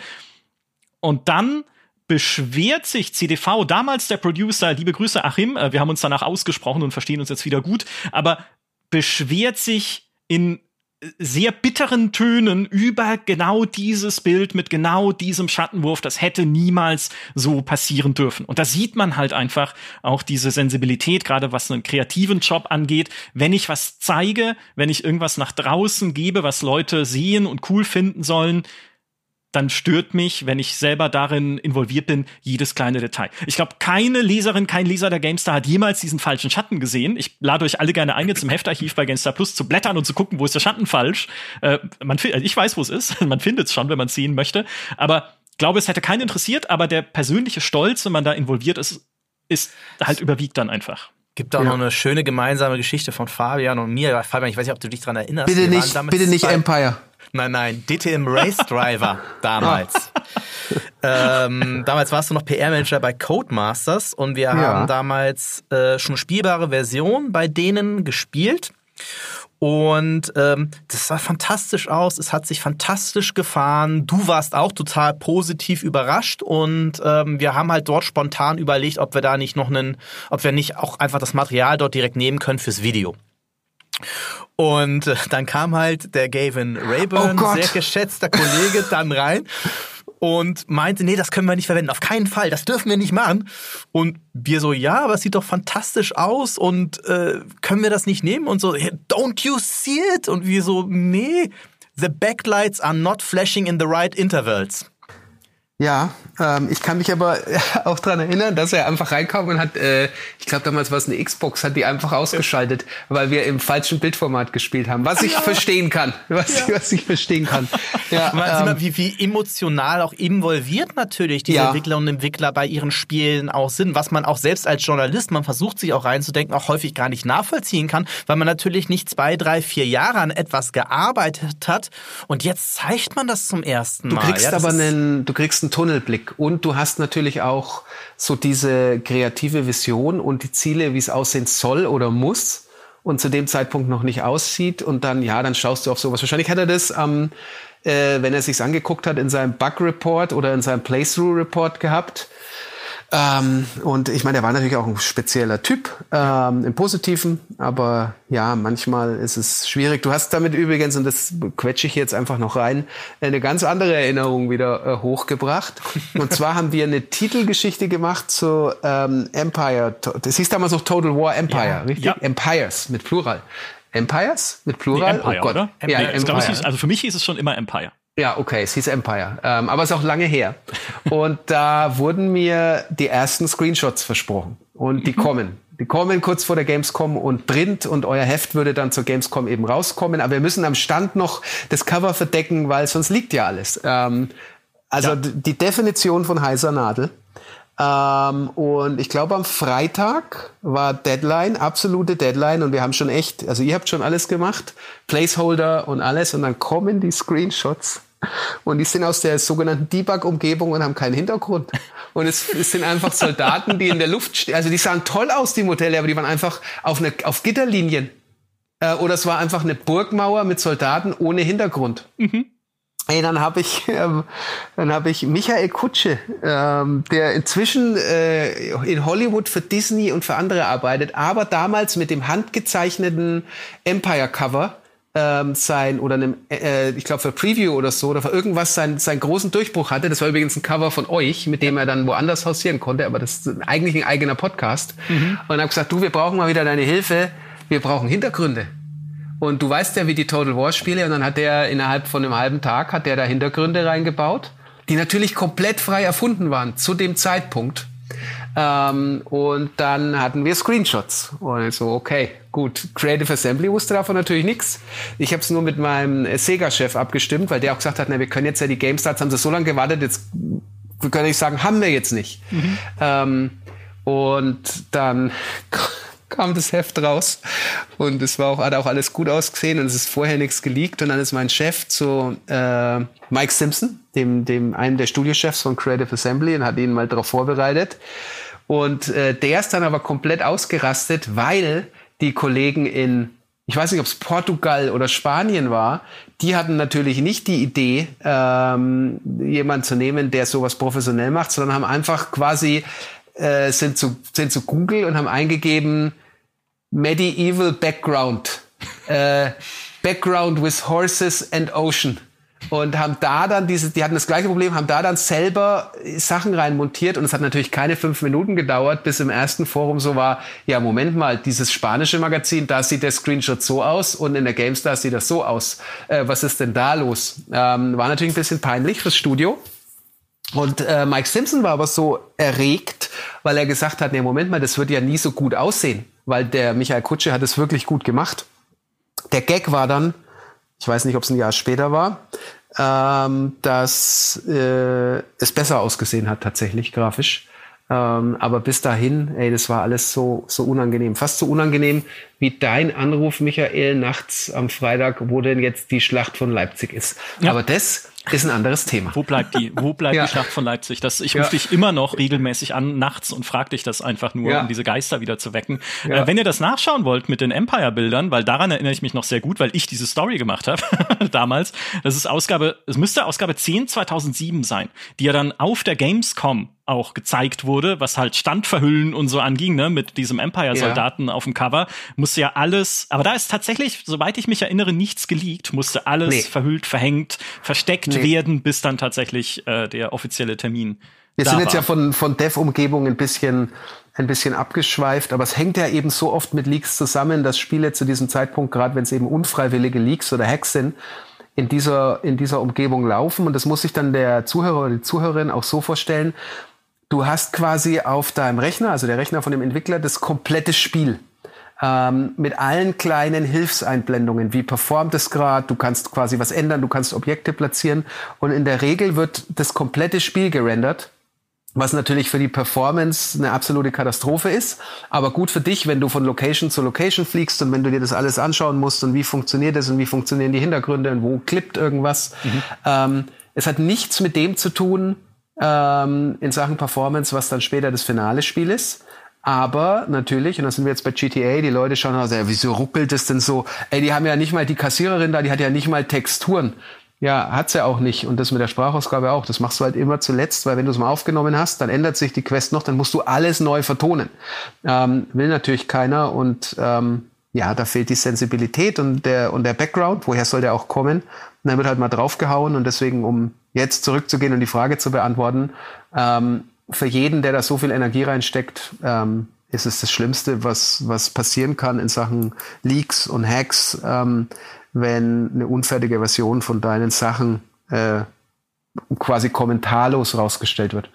Und dann beschwert sich CDV, damals der Producer, liebe Grüße Achim, äh, wir haben uns danach ausgesprochen und verstehen uns jetzt wieder gut, aber beschwert sich in sehr bitteren Tönen über genau dieses Bild mit genau diesem Schattenwurf. Das hätte niemals so passieren dürfen. Und da sieht man halt einfach auch diese Sensibilität, gerade was einen kreativen Job angeht. Wenn ich was zeige, wenn ich irgendwas nach draußen gebe, was Leute sehen und cool finden sollen, dann stört mich, wenn ich selber darin involviert bin, jedes kleine Detail. Ich glaube, keine Leserin, kein Leser der GameStar hat jemals diesen falschen Schatten gesehen. Ich lade euch alle gerne ein, jetzt im Heftarchiv bei GameStar Plus zu blättern und zu gucken, wo ist der Schatten falsch. Äh, man, ich weiß, wo es ist. man findet es schon, wenn man es sehen möchte. Aber ich glaube, es hätte keinen interessiert, aber der persönliche Stolz, wenn man da involviert ist, ist halt überwiegt dann einfach. Gibt auch ja. noch eine schöne gemeinsame Geschichte von Fabian und mir. Fabian, ich weiß nicht, ob du dich daran erinnerst. Bitte nicht, bitte nicht Empire. Nein, nein, DTM Race Driver damals. ähm, damals warst du noch PR-Manager bei Codemasters und wir ja. haben damals äh, schon spielbare Version bei denen gespielt. Und ähm, das sah fantastisch aus, es hat sich fantastisch gefahren. Du warst auch total positiv überrascht und ähm, wir haben halt dort spontan überlegt, ob wir da nicht noch einen, ob wir nicht auch einfach das Material dort direkt nehmen können fürs Video. Und äh, dann kam halt der Gavin Rayburn, oh sehr geschätzter Kollege, dann rein und meinte, nee, das können wir nicht verwenden, auf keinen Fall, das dürfen wir nicht machen. Und wir so, ja, aber es sieht doch fantastisch aus und äh, können wir das nicht nehmen? Und so, don't you see it? Und wir so, nee, the backlights are not flashing in the right intervals. Ja, ähm, ich kann mich aber auch dran erinnern, dass er einfach reinkam und hat, äh, ich glaube damals war es eine Xbox, hat die einfach ausgeschaltet, weil wir im falschen Bildformat gespielt haben. Was ich ja. verstehen kann. Was, ja. was ich verstehen kann. Ja, ähm, wie, wie emotional auch involviert natürlich diese ja. Entwickler und Entwickler bei ihren Spielen auch sind, was man auch selbst als Journalist, man versucht sich auch reinzudenken, auch häufig gar nicht nachvollziehen kann, weil man natürlich nicht zwei, drei, vier Jahre an etwas gearbeitet hat und jetzt zeigt man das zum ersten Mal. Du kriegst aber einen, du kriegst einen einen Tunnelblick. Und du hast natürlich auch so diese kreative Vision und die Ziele, wie es aussehen soll oder muss und zu dem Zeitpunkt noch nicht aussieht. Und dann, ja, dann schaust du auf sowas. Wahrscheinlich hat er das, ähm, äh, wenn er sich's angeguckt hat, in seinem Bug Report oder in seinem Playthrough Report gehabt ähm, und ich meine, er war natürlich auch ein spezieller Typ ähm, im Positiven, aber ja, manchmal ist es schwierig. Du hast damit übrigens, und das quetsche ich jetzt einfach noch rein, eine ganz andere Erinnerung wieder äh, hochgebracht. Und zwar haben wir eine Titelgeschichte gemacht zu ähm, Empire. Das hieß damals noch Total War Empire, ja. richtig? Ja. Empires mit Plural. Empires mit Plural? Nee, Empire, oh Gott. Oder? Ja, nee, Empire. Hieß, also für mich hieß es schon immer Empire. Ja, okay, es hieß Empire. Ähm, aber es ist auch lange her. Und da wurden mir die ersten Screenshots versprochen. Und die mhm. kommen. Die kommen kurz vor der Gamescom und Print und euer Heft würde dann zur Gamescom eben rauskommen. Aber wir müssen am Stand noch das Cover verdecken, weil sonst liegt ja alles. Ähm, also ja. die Definition von heißer Nadel. Ähm, und ich glaube, am Freitag war Deadline, absolute Deadline. Und wir haben schon echt, also ihr habt schon alles gemacht, Placeholder und alles. Und dann kommen die Screenshots. Und die sind aus der sogenannten Debug-Umgebung und haben keinen Hintergrund. Und es, es, sind einfach Soldaten, die in der Luft stehen. Also die sahen toll aus, die Modelle, aber die waren einfach auf, eine, auf Gitterlinien. Äh, oder es war einfach eine Burgmauer mit Soldaten ohne Hintergrund. Mhm. Ey, dann habe ich, ähm, dann habe ich Michael Kutsche, ähm, der inzwischen äh, in Hollywood für Disney und für andere arbeitet, aber damals mit dem handgezeichneten Empire Cover ähm, sein oder einem, äh, ich glaube für Preview oder so oder für irgendwas seinen, seinen großen Durchbruch hatte. Das war übrigens ein Cover von euch, mit dem er dann woanders hausieren konnte, aber das ist eigentlich ein eigener Podcast. Mhm. Und habe gesagt, du, wir brauchen mal wieder deine Hilfe. Wir brauchen Hintergründe. Und du weißt ja, wie die Total War Spiele, und dann hat der innerhalb von einem halben Tag hat der da Hintergründe reingebaut, die natürlich komplett frei erfunden waren zu dem Zeitpunkt. Ähm, und dann hatten wir Screenshots. Und so, okay, gut. Creative Assembly wusste davon natürlich nichts. Ich habe es nur mit meinem Sega-Chef abgestimmt, weil der auch gesagt hat, na, wir können jetzt ja die GameStarts, haben sie so lange gewartet, jetzt wir können nicht sagen, haben wir jetzt nicht. Mhm. Ähm, und dann kam das Heft raus und es war auch, hat auch alles gut ausgesehen und es ist vorher nichts geleakt und dann ist mein Chef zu äh, Mike Simpson, dem, dem einem der Studiochefs von Creative Assembly und hat ihn mal darauf vorbereitet und äh, der ist dann aber komplett ausgerastet, weil die Kollegen in ich weiß nicht, ob es Portugal oder Spanien war, die hatten natürlich nicht die Idee, ähm, jemand zu nehmen, der sowas professionell macht, sondern haben einfach quasi äh, sind, zu, sind zu Google und haben eingegeben Medieval Background. Äh, Background with Horses and Ocean. Und haben da dann diese, die hatten das gleiche Problem, haben da dann selber Sachen reinmontiert und es hat natürlich keine fünf Minuten gedauert, bis im ersten Forum so war, ja, Moment mal, dieses spanische Magazin, da sieht der Screenshot so aus und in der GameStar sieht das so aus. Äh, was ist denn da los? Ähm, war natürlich ein bisschen peinlich fürs Studio. Und äh, Mike Simpson war aber so erregt, weil er gesagt hat, nee, Moment mal, das wird ja nie so gut aussehen, weil der Michael Kutsche hat es wirklich gut gemacht. Der Gag war dann, ich weiß nicht, ob es ein Jahr später war, ähm, dass äh, es besser ausgesehen hat tatsächlich grafisch. Ähm, aber bis dahin, ey, das war alles so, so unangenehm. Fast so unangenehm wie dein Anruf, Michael, nachts am Freitag, wo denn jetzt die Schlacht von Leipzig ist. Ja. Aber das ist ein anderes Thema. Wo bleibt die, wo bleibt ja. die Schlacht von Leipzig? Das, ich rufe ja. dich immer noch regelmäßig an, nachts und frage dich das einfach nur, ja. um diese Geister wieder zu wecken. Äh, wenn ihr das nachschauen wollt mit den Empire-Bildern, weil daran erinnere ich mich noch sehr gut, weil ich diese Story gemacht habe damals. Das ist Ausgabe, es müsste Ausgabe 10 2007 sein, die ja dann auf der Gamescom auch gezeigt wurde, was halt Standverhüllen und so anging, ne, mit diesem Empire-Soldaten ja. auf dem Cover, musste ja alles, aber da ist tatsächlich, soweit ich mich erinnere, nichts geleakt, musste alles nee. verhüllt, verhängt, versteckt nee. Werden, bis dann tatsächlich äh, der offizielle Termin. Wir sind jetzt war. ja von, von Dev-Umgebung ein bisschen, ein bisschen abgeschweift, aber es hängt ja eben so oft mit Leaks zusammen, dass Spiele zu diesem Zeitpunkt, gerade wenn es eben unfreiwillige Leaks oder Hacks sind, in dieser, in dieser Umgebung laufen. Und das muss sich dann der Zuhörer oder die Zuhörerin auch so vorstellen, Du hast quasi auf deinem Rechner, also der Rechner von dem Entwickler, das komplette Spiel. Ähm, mit allen kleinen Hilfseinblendungen. Wie performt es gerade? Du kannst quasi was ändern, du kannst Objekte platzieren. Und in der Regel wird das komplette Spiel gerendert. Was natürlich für die Performance eine absolute Katastrophe ist, aber gut für dich, wenn du von Location zu Location fliegst und wenn du dir das alles anschauen musst und wie funktioniert das und wie funktionieren die Hintergründe und wo klippt irgendwas. Mhm. Ähm, es hat nichts mit dem zu tun, ähm, in Sachen Performance, was dann später das finale Spiel ist. Aber natürlich, und da sind wir jetzt bei GTA, die Leute schauen also, ja, wieso ruckelt es denn so? Ey, die haben ja nicht mal, die Kassiererin da, die hat ja nicht mal Texturen. Ja, hat sie ja auch nicht. Und das mit der Sprachausgabe auch. Das machst du halt immer zuletzt, weil wenn du es mal aufgenommen hast, dann ändert sich die Quest noch, dann musst du alles neu vertonen. Ähm, will natürlich keiner und ähm, ja, da fehlt die Sensibilität und der, und der Background. Woher soll der auch kommen? Und dann wird halt mal draufgehauen und deswegen, um jetzt zurückzugehen und die Frage zu beantworten, ähm, für jeden, der da so viel Energie reinsteckt, ähm, ist es das Schlimmste, was, was passieren kann in Sachen Leaks und Hacks, ähm, wenn eine unfertige Version von deinen Sachen äh, quasi kommentarlos rausgestellt wird.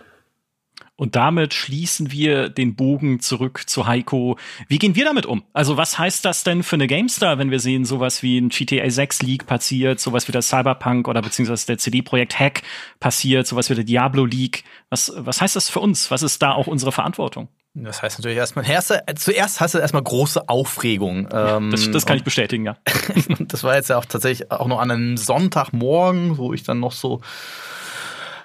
Und damit schließen wir den Bogen zurück zu Heiko. Wie gehen wir damit um? Also was heißt das denn für eine GameStar, wenn wir sehen, sowas wie ein GTA 6 Leak passiert, sowas wie der Cyberpunk oder beziehungsweise der CD-Projekt Hack passiert, sowas wie der Diablo Leak? Was, was heißt das für uns? Was ist da auch unsere Verantwortung? Das heißt natürlich erstmal, erste, zuerst hast du erstmal große Aufregung. Ähm, das, das kann ich bestätigen, ja. das war jetzt ja auch tatsächlich auch noch an einem Sonntagmorgen, wo ich dann noch so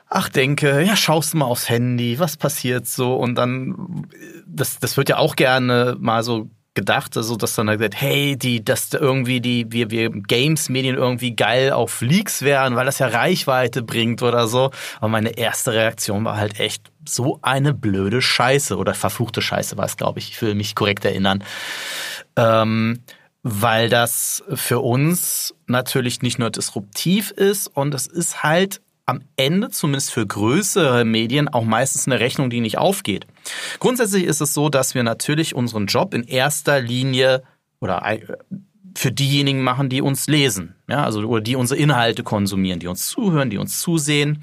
ach denke, ja, schaust du mal aufs Handy, was passiert so und dann, das, das wird ja auch gerne mal so gedacht, also dass dann gesagt, hey, die, dass irgendwie die, wir, wir Games-Medien irgendwie geil auf Leaks wären, weil das ja Reichweite bringt oder so. Aber meine erste Reaktion war halt echt so eine blöde Scheiße oder verfluchte Scheiße war es, glaube ich. Ich will mich korrekt erinnern. Ähm, weil das für uns natürlich nicht nur disruptiv ist und es ist halt am Ende, zumindest für größere Medien, auch meistens eine Rechnung, die nicht aufgeht. Grundsätzlich ist es so, dass wir natürlich unseren Job in erster Linie oder für diejenigen machen, die uns lesen, ja, also oder die unsere Inhalte konsumieren, die uns zuhören, die uns zusehen.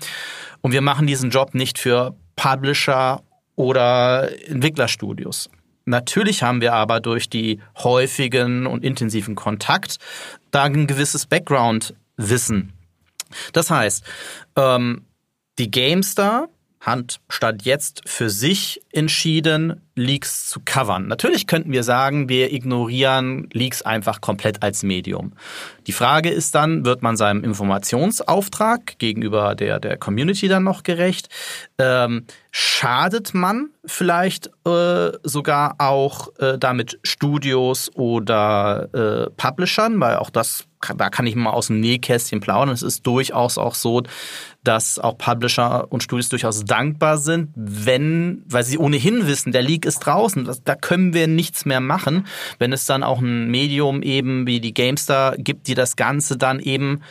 Und wir machen diesen Job nicht für Publisher oder Entwicklerstudios. Natürlich haben wir aber durch die häufigen und intensiven Kontakt da ein gewisses Background-Wissen. Das heißt, ähm, die GameStar hat statt jetzt für sich entschieden, Leaks zu covern. Natürlich könnten wir sagen, wir ignorieren Leaks einfach komplett als Medium. Die Frage ist dann, wird man seinem Informationsauftrag gegenüber der, der Community dann noch gerecht? Ähm, schadet man vielleicht äh, sogar auch äh, damit Studios oder äh, Publishern? Weil auch das, da kann ich mal aus dem Nähkästchen plaudern. Es ist durchaus auch so, dass auch Publisher und Studios durchaus dankbar sind, wenn, weil sie ohnehin wissen, der Leak ist draußen, da können wir nichts mehr machen, wenn es dann auch ein Medium eben wie die GameStar gibt, die das Ganze dann eben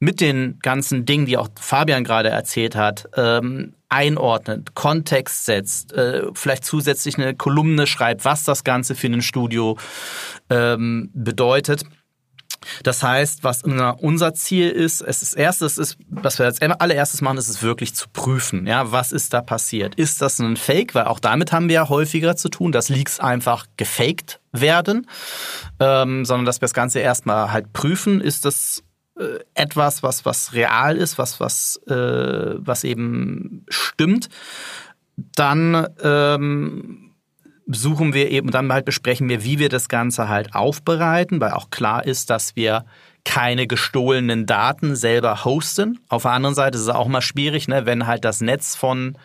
mit den ganzen Dingen, die auch Fabian gerade erzählt hat, ähm, einordnet, Kontext setzt, äh, vielleicht zusätzlich eine Kolumne schreibt, was das Ganze für ein Studio ähm, bedeutet. Das heißt, was unser Ziel ist, es ist erstes ist, was wir als allererstes machen, ist es wirklich zu prüfen. Ja, was ist da passiert? Ist das ein Fake? Weil auch damit haben wir ja häufiger zu tun, dass Leaks einfach gefaked werden, ähm, sondern dass wir das Ganze erstmal halt prüfen. Ist das äh, etwas, was was real ist, was was äh, was eben stimmt? Dann ähm, suchen wir eben, dann halt besprechen wir, wie wir das Ganze halt aufbereiten, weil auch klar ist, dass wir keine gestohlenen Daten selber hosten. Auf der anderen Seite ist es auch mal schwierig, ne, wenn halt das Netz von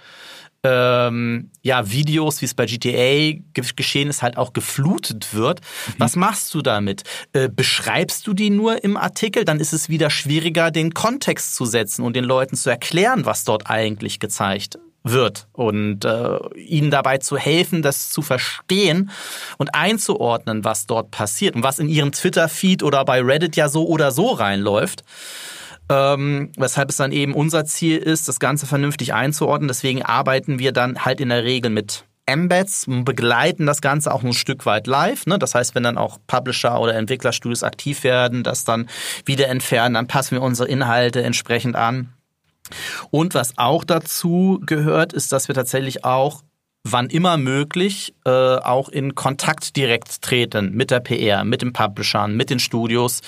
ähm, ja, Videos, wie es bei GTA geschehen ist, halt auch geflutet wird. Mhm. Was machst du damit? Äh, beschreibst du die nur im Artikel? Dann ist es wieder schwieriger, den Kontext zu setzen und den Leuten zu erklären, was dort eigentlich gezeigt wird und äh, ihnen dabei zu helfen, das zu verstehen und einzuordnen, was dort passiert und was in ihrem Twitter-Feed oder bei Reddit ja so oder so reinläuft. Ähm, weshalb es dann eben unser Ziel ist, das Ganze vernünftig einzuordnen. Deswegen arbeiten wir dann halt in der Regel mit Embeds, begleiten das Ganze auch ein Stück weit live. Ne? Das heißt, wenn dann auch Publisher oder Entwicklerstudios aktiv werden, das dann wieder entfernen, dann passen wir unsere Inhalte entsprechend an. Und was auch dazu gehört, ist, dass wir tatsächlich auch wann immer möglich äh, auch in Kontakt direkt treten mit der PR, mit den Publishern, mit den Studios,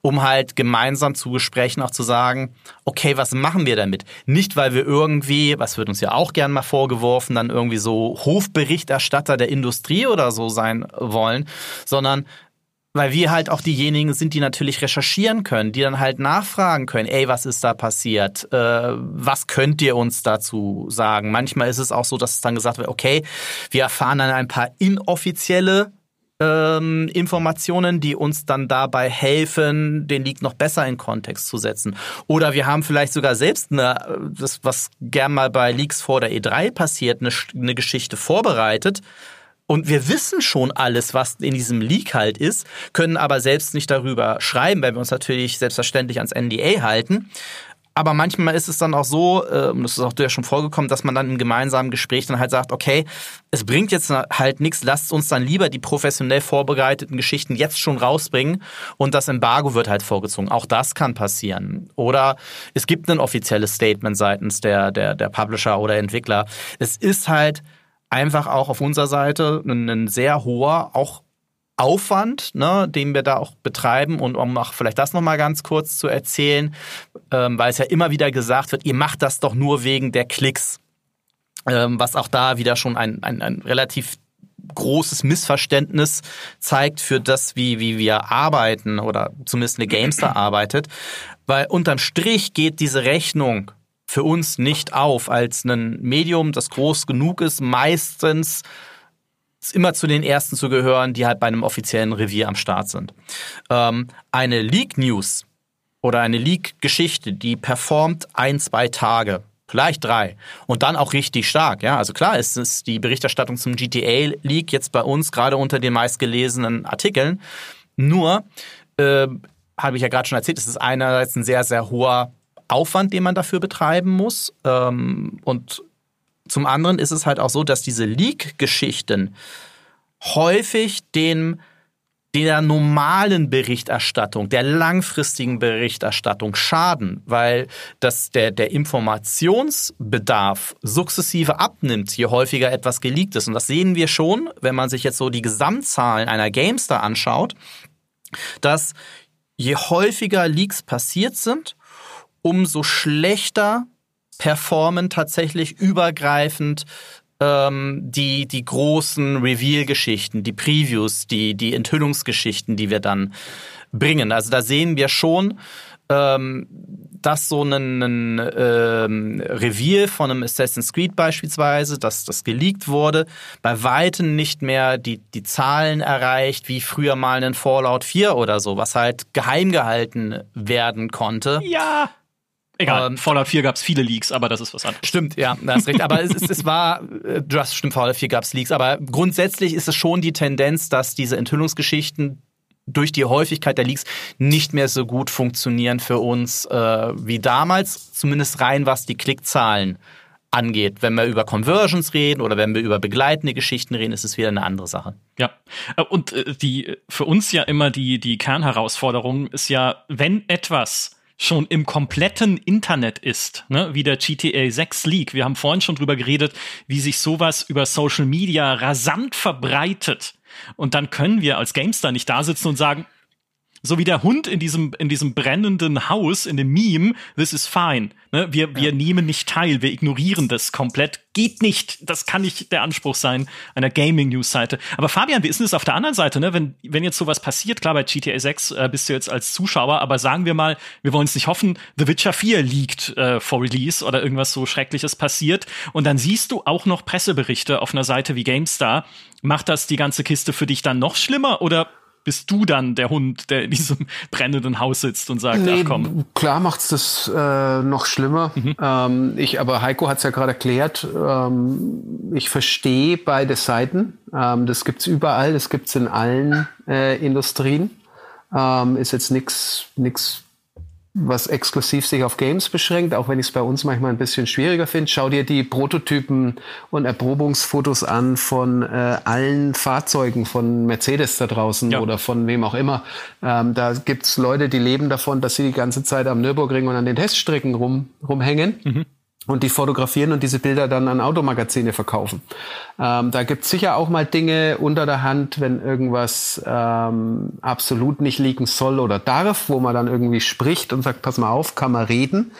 um halt gemeinsam zu besprechen, auch zu sagen, okay, was machen wir damit? Nicht, weil wir irgendwie, was wird uns ja auch gern mal vorgeworfen, dann irgendwie so Hofberichterstatter der Industrie oder so sein wollen, sondern weil wir halt auch diejenigen sind, die natürlich recherchieren können, die dann halt nachfragen können, ey, was ist da passiert? Äh, was könnt ihr uns dazu sagen? Manchmal ist es auch so, dass es dann gesagt wird, okay, wir erfahren dann ein paar inoffizielle ähm, Informationen, die uns dann dabei helfen, den Leak noch besser in Kontext zu setzen. Oder wir haben vielleicht sogar selbst eine, das, was gern mal bei Leaks vor der E3 passiert, eine, eine Geschichte vorbereitet, und wir wissen schon alles, was in diesem Leak halt ist, können aber selbst nicht darüber schreiben, weil wir uns natürlich selbstverständlich ans NDA halten. Aber manchmal ist es dann auch so, und das ist auch ja schon vorgekommen, dass man dann im gemeinsamen Gespräch dann halt sagt, okay, es bringt jetzt halt nichts, lasst uns dann lieber die professionell vorbereiteten Geschichten jetzt schon rausbringen und das Embargo wird halt vorgezogen. Auch das kann passieren. Oder es gibt ein offizielles Statement seitens der, der, der Publisher oder Entwickler. Es ist halt einfach auch auf unserer Seite ein, ein sehr hoher, auch Aufwand, ne, den wir da auch betreiben. Und um auch vielleicht das nochmal ganz kurz zu erzählen, ähm, weil es ja immer wieder gesagt wird, ihr macht das doch nur wegen der Klicks, ähm, was auch da wieder schon ein, ein, ein relativ großes Missverständnis zeigt für das, wie, wie wir arbeiten oder zumindest eine Gamester arbeitet, weil unterm Strich geht diese Rechnung für uns nicht auf als ein Medium, das groß genug ist, meistens immer zu den ersten zu gehören, die halt bei einem offiziellen Revier am Start sind. Ähm, eine Leak-News oder eine Leak-Geschichte, die performt ein, zwei Tage, vielleicht drei und dann auch richtig stark. Ja, also klar ist es die Berichterstattung zum GTA-Leak jetzt bei uns gerade unter den meistgelesenen Artikeln. Nur, äh, habe ich ja gerade schon erzählt, es ist einerseits ein sehr, sehr hoher Aufwand, den man dafür betreiben muss. Ähm, und zum anderen ist es halt auch so, dass diese Leak-Geschichten häufig den der normalen Berichterstattung, der langfristigen Berichterstattung schaden, weil das der, der Informationsbedarf sukzessive abnimmt, je häufiger etwas geleakt ist. Und das sehen wir schon, wenn man sich jetzt so die Gesamtzahlen einer Gamestar anschaut, dass je häufiger Leaks passiert sind, umso schlechter performen tatsächlich übergreifend ähm, die, die großen Reveal-Geschichten, die Previews, die, die Enthüllungsgeschichten, die wir dann bringen. Also da sehen wir schon, ähm, dass so ein, ähm, Reveal von einem Assassin's Creed beispielsweise, dass das geleakt wurde, bei weitem nicht mehr die, die Zahlen erreicht, wie früher mal ein Fallout 4 oder so, was halt geheim gehalten werden konnte. Ja. Egal, ähm, Fallout 4 gab es viele Leaks, aber das ist was anderes. Stimmt, ja, das ist recht. Aber es, es, es war, äh, du hast stimmt, Fallout 4 gab es Leaks, aber grundsätzlich ist es schon die Tendenz, dass diese Enthüllungsgeschichten durch die Häufigkeit der Leaks nicht mehr so gut funktionieren für uns äh, wie damals, zumindest rein was die Klickzahlen angeht. Wenn wir über Conversions reden oder wenn wir über begleitende Geschichten reden, ist es wieder eine andere Sache. Ja, äh, und äh, die für uns ja immer die die Kernherausforderung ist ja, wenn etwas schon im kompletten Internet ist, ne, wie der GTA 6 Leak. Wir haben vorhin schon drüber geredet, wie sich sowas über Social Media rasant verbreitet. Und dann können wir als Gamestar nicht da sitzen und sagen, so wie der Hund in diesem, in diesem brennenden Haus, in dem Meme, this is fine. Ne? Wir, ja. wir nehmen nicht teil, wir ignorieren das komplett. Geht nicht. Das kann nicht der Anspruch sein einer Gaming-News-Seite. Aber Fabian, wie ist denn das auf der anderen Seite, ne? Wenn, wenn jetzt sowas passiert, klar, bei GTA 6 äh, bist du jetzt als Zuschauer, aber sagen wir mal, wir wollen es nicht hoffen, The Witcher 4 liegt äh, vor Release oder irgendwas so Schreckliches passiert. Und dann siehst du auch noch Presseberichte auf einer Seite wie GameStar. Macht das die ganze Kiste für dich dann noch schlimmer oder bist du dann der Hund, der in diesem brennenden Haus sitzt und sagt, nee, ach komm. Klar macht's das äh, noch schlimmer. Mhm. Ähm, ich, aber Heiko hat's ja gerade erklärt. Ähm, ich verstehe beide Seiten. Ähm, das gibt's überall, das gibt's in allen äh, Industrien. Ähm, ist jetzt nix nix was exklusiv sich auf Games beschränkt, auch wenn ich es bei uns manchmal ein bisschen schwieriger finde. Schau dir die Prototypen und Erprobungsfotos an von äh, allen Fahrzeugen von Mercedes da draußen ja. oder von wem auch immer. Ähm, da gibt's Leute, die leben davon, dass sie die ganze Zeit am Nürburgring und an den Teststrecken rum, rumhängen. Mhm und die fotografieren und diese Bilder dann an Automagazine verkaufen. Ähm, da gibt's sicher auch mal Dinge unter der Hand, wenn irgendwas ähm, absolut nicht liegen soll oder darf, wo man dann irgendwie spricht und sagt, pass mal auf, kann man reden.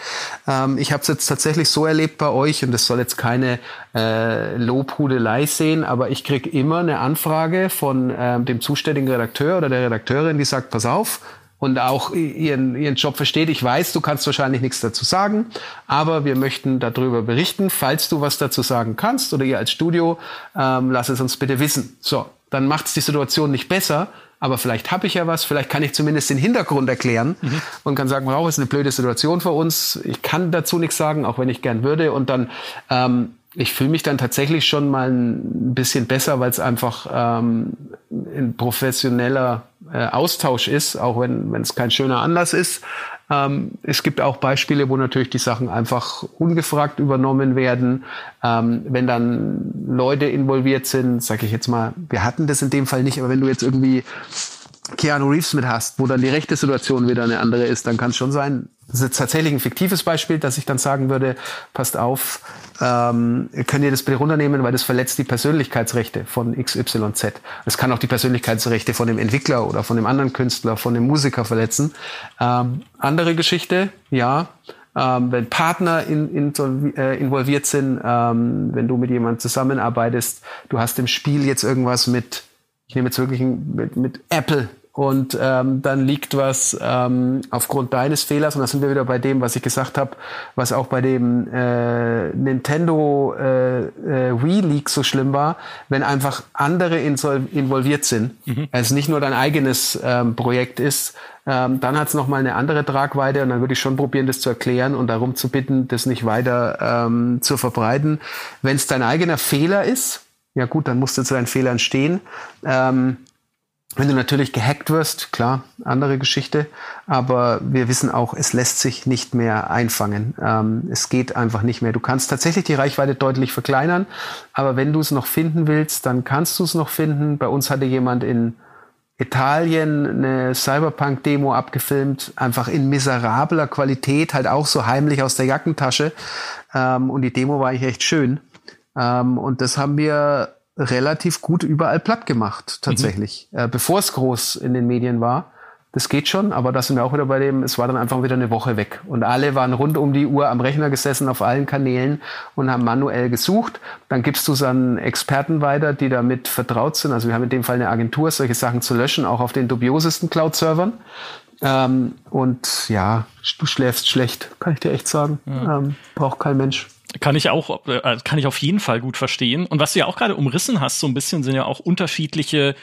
Ähm, ich habe es jetzt tatsächlich so erlebt bei euch und das soll jetzt keine äh, Lobhudelei sehen, aber ich krieg immer eine Anfrage von ähm, dem zuständigen Redakteur oder der Redakteurin, die sagt, pass auf, und auch ihren, ihren Job versteht. Ich weiß, du kannst wahrscheinlich nichts dazu sagen, aber wir möchten darüber berichten. Falls du was dazu sagen kannst oder ihr als Studio, ähm, lass es uns bitte wissen. So, dann macht es die Situation nicht besser, aber vielleicht habe ich ja was, vielleicht kann ich zumindest den Hintergrund erklären mhm. und kann sagen, wow, ist eine blöde Situation für uns. Ich kann dazu nichts sagen, auch wenn ich gern würde. Und dann ähm, ich fühle mich dann tatsächlich schon mal ein bisschen besser, weil es einfach ähm, ein professioneller äh, Austausch ist, auch wenn wenn es kein schöner Anlass ist. Ähm, es gibt auch Beispiele, wo natürlich die Sachen einfach ungefragt übernommen werden. Ähm, wenn dann Leute involviert sind, sage ich jetzt mal, wir hatten das in dem Fall nicht, aber wenn du jetzt irgendwie Keanu Reeves mit hast, wo dann die rechte Situation wieder eine andere ist, dann kann es schon sein, das ist tatsächlich ein fiktives Beispiel, dass ich dann sagen würde, passt auf, ähm, könnt ihr das bitte runternehmen, weil das verletzt die Persönlichkeitsrechte von XYZ. Es kann auch die Persönlichkeitsrechte von dem Entwickler oder von dem anderen Künstler, von dem Musiker verletzen. Ähm, andere Geschichte, ja. Ähm, wenn Partner in, in, äh, involviert sind, ähm, wenn du mit jemandem zusammenarbeitest, du hast im Spiel jetzt irgendwas mit ich nehme jetzt wirklich mit, mit Apple und ähm, dann liegt was ähm, aufgrund deines Fehlers und da sind wir wieder bei dem, was ich gesagt habe, was auch bei dem äh, Nintendo äh, äh, Wii Leak so schlimm war, wenn einfach andere involviert sind, mhm. es nicht nur dein eigenes ähm, Projekt ist, ähm, dann hat es nochmal eine andere Tragweite und dann würde ich schon probieren, das zu erklären und darum zu bitten, das nicht weiter ähm, zu verbreiten. Wenn es dein eigener Fehler ist, ja gut, dann musst du zu deinen Fehlern stehen. Ähm, Wenn du natürlich gehackt wirst, klar, andere Geschichte. Aber wir wissen auch, es lässt sich nicht mehr einfangen. Ähm, es geht einfach nicht mehr. Du kannst tatsächlich die Reichweite deutlich verkleinern. Aber wenn du es noch finden willst, dann kannst du es noch finden. Bei uns hatte jemand in Italien eine Cyberpunk-Demo abgefilmt, einfach in miserabler Qualität, halt auch so heimlich aus der Jackentasche. Ähm, und die Demo war eigentlich echt schön. Ähm, und das haben wir relativ gut überall platt gemacht, tatsächlich, mhm. äh, bevor es groß in den Medien war. Das geht schon, aber da sind wir auch wieder bei dem, es war dann einfach wieder eine Woche weg. Und alle waren rund um die Uhr am Rechner gesessen auf allen Kanälen und haben manuell gesucht. Dann gibst du es an Experten weiter, die damit vertraut sind. Also wir haben in dem Fall eine Agentur, solche Sachen zu löschen, auch auf den dubiosesten Cloud-Servern. Ähm, und ja, du schläfst schlecht, kann ich dir echt sagen. Ja. Ähm, braucht kein Mensch. Kann ich auch, äh, kann ich auf jeden Fall gut verstehen. Und was du ja auch gerade umrissen hast, so ein bisschen, sind ja auch unterschiedliche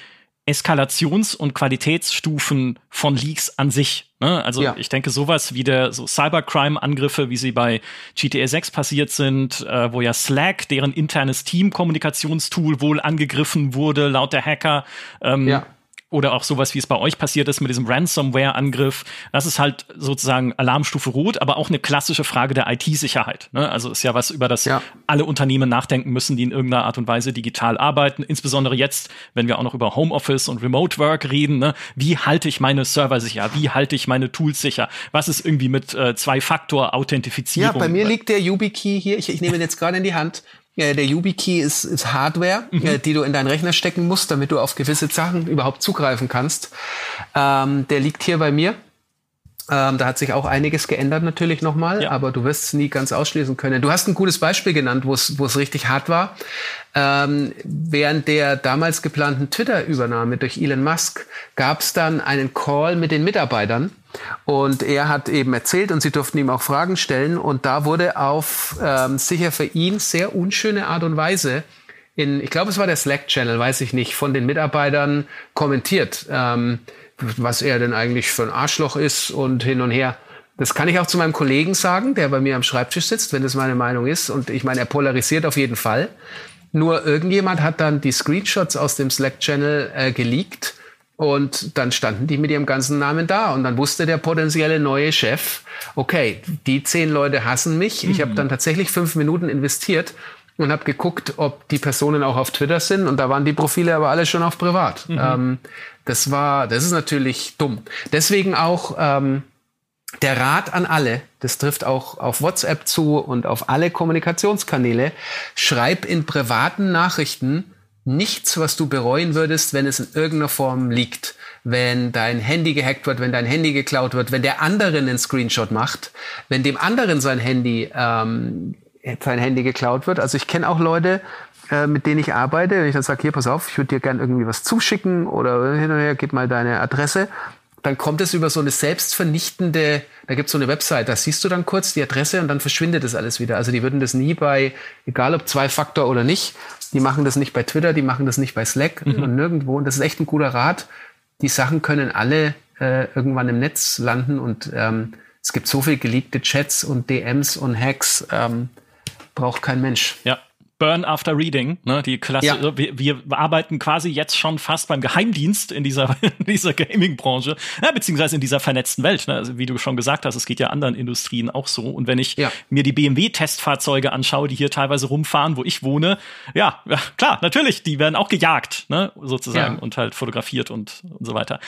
Eskalations- und Qualitätsstufen von Leaks an sich. Ne? Also ja. ich denke, sowas wie der so Cybercrime-Angriffe, wie sie bei GTA 6 passiert sind, äh, wo ja Slack, deren internes Team-Kommunikationstool, wohl angegriffen wurde, laut der Hacker. Ähm, ja oder auch sowas, wie es bei euch passiert ist mit diesem Ransomware-Angriff. Das ist halt sozusagen Alarmstufe Rot, aber auch eine klassische Frage der IT-Sicherheit. Ne? Also ist ja was, über das ja. alle Unternehmen nachdenken müssen, die in irgendeiner Art und Weise digital arbeiten. Insbesondere jetzt, wenn wir auch noch über Homeoffice und Remote Work reden. Ne? Wie halte ich meine Server sicher? Wie halte ich meine Tools sicher? Was ist irgendwie mit äh, Zwei-Faktor-Authentifizierung? Ja, bei mir liegt der YubiKey hier. Ich, ich nehme ihn jetzt gerade in die Hand. Ja, der YubiKey ist, ist Hardware, mhm. äh, die du in deinen Rechner stecken musst, damit du auf gewisse Sachen überhaupt zugreifen kannst. Ähm, der liegt hier bei mir. Ähm, da hat sich auch einiges geändert natürlich nochmal, ja. aber du wirst es nie ganz ausschließen können. Du hast ein gutes Beispiel genannt, wo es richtig hart war. Ähm, während der damals geplanten Twitter-Übernahme durch Elon Musk gab es dann einen Call mit den Mitarbeitern und er hat eben erzählt und sie durften ihm auch Fragen stellen. Und da wurde auf ähm, sicher für ihn sehr unschöne Art und Weise in, ich glaube, es war der Slack-Channel, weiß ich nicht, von den Mitarbeitern kommentiert, ähm, was er denn eigentlich für ein Arschloch ist und hin und her. Das kann ich auch zu meinem Kollegen sagen, der bei mir am Schreibtisch sitzt, wenn das meine Meinung ist. Und ich meine, er polarisiert auf jeden Fall. Nur irgendjemand hat dann die Screenshots aus dem Slack-Channel äh, geleakt und dann standen die mit ihrem ganzen Namen da. Und dann wusste der potenzielle neue Chef, okay, die zehn Leute hassen mich. Mhm. Ich habe dann tatsächlich fünf Minuten investiert und habe geguckt, ob die Personen auch auf Twitter sind. Und da waren die Profile aber alle schon auf privat. Mhm. Ähm, das war, das ist natürlich dumm. Deswegen auch ähm, der Rat an alle, das trifft auch auf WhatsApp zu und auf alle Kommunikationskanäle, schreib in privaten Nachrichten, nichts, was du bereuen würdest, wenn es in irgendeiner Form liegt. Wenn dein Handy gehackt wird, wenn dein Handy geklaut wird, wenn der andere einen Screenshot macht, wenn dem anderen sein Handy, ähm, sein Handy geklaut wird. Also ich kenne auch Leute, äh, mit denen ich arbeite, wenn ich dann sage, hier, pass auf, ich würde dir gern irgendwie was zuschicken oder hin und her, gib mal deine Adresse dann kommt es über so eine selbstvernichtende, da gibt es so eine Website, da siehst du dann kurz die Adresse und dann verschwindet das alles wieder. Also die würden das nie bei, egal ob Zwei-Faktor oder nicht, die machen das nicht bei Twitter, die machen das nicht bei Slack mhm. und nirgendwo. Und das ist echt ein guter Rat. Die Sachen können alle äh, irgendwann im Netz landen und ähm, es gibt so viel geleakte Chats und DMs und Hacks, ähm, braucht kein Mensch. Ja, Burn After Reading, ne, die Klasse. Ja. Wir, wir, arbeiten quasi jetzt schon fast beim Geheimdienst in dieser, in dieser Gaming-Branche, ja, beziehungsweise in dieser vernetzten Welt. Ne? Also wie du schon gesagt hast, es geht ja anderen Industrien auch so. Und wenn ich ja. mir die BMW-Testfahrzeuge anschaue, die hier teilweise rumfahren, wo ich wohne, ja, klar, natürlich, die werden auch gejagt, ne, sozusagen, und halt fotografiert und, und so weiter.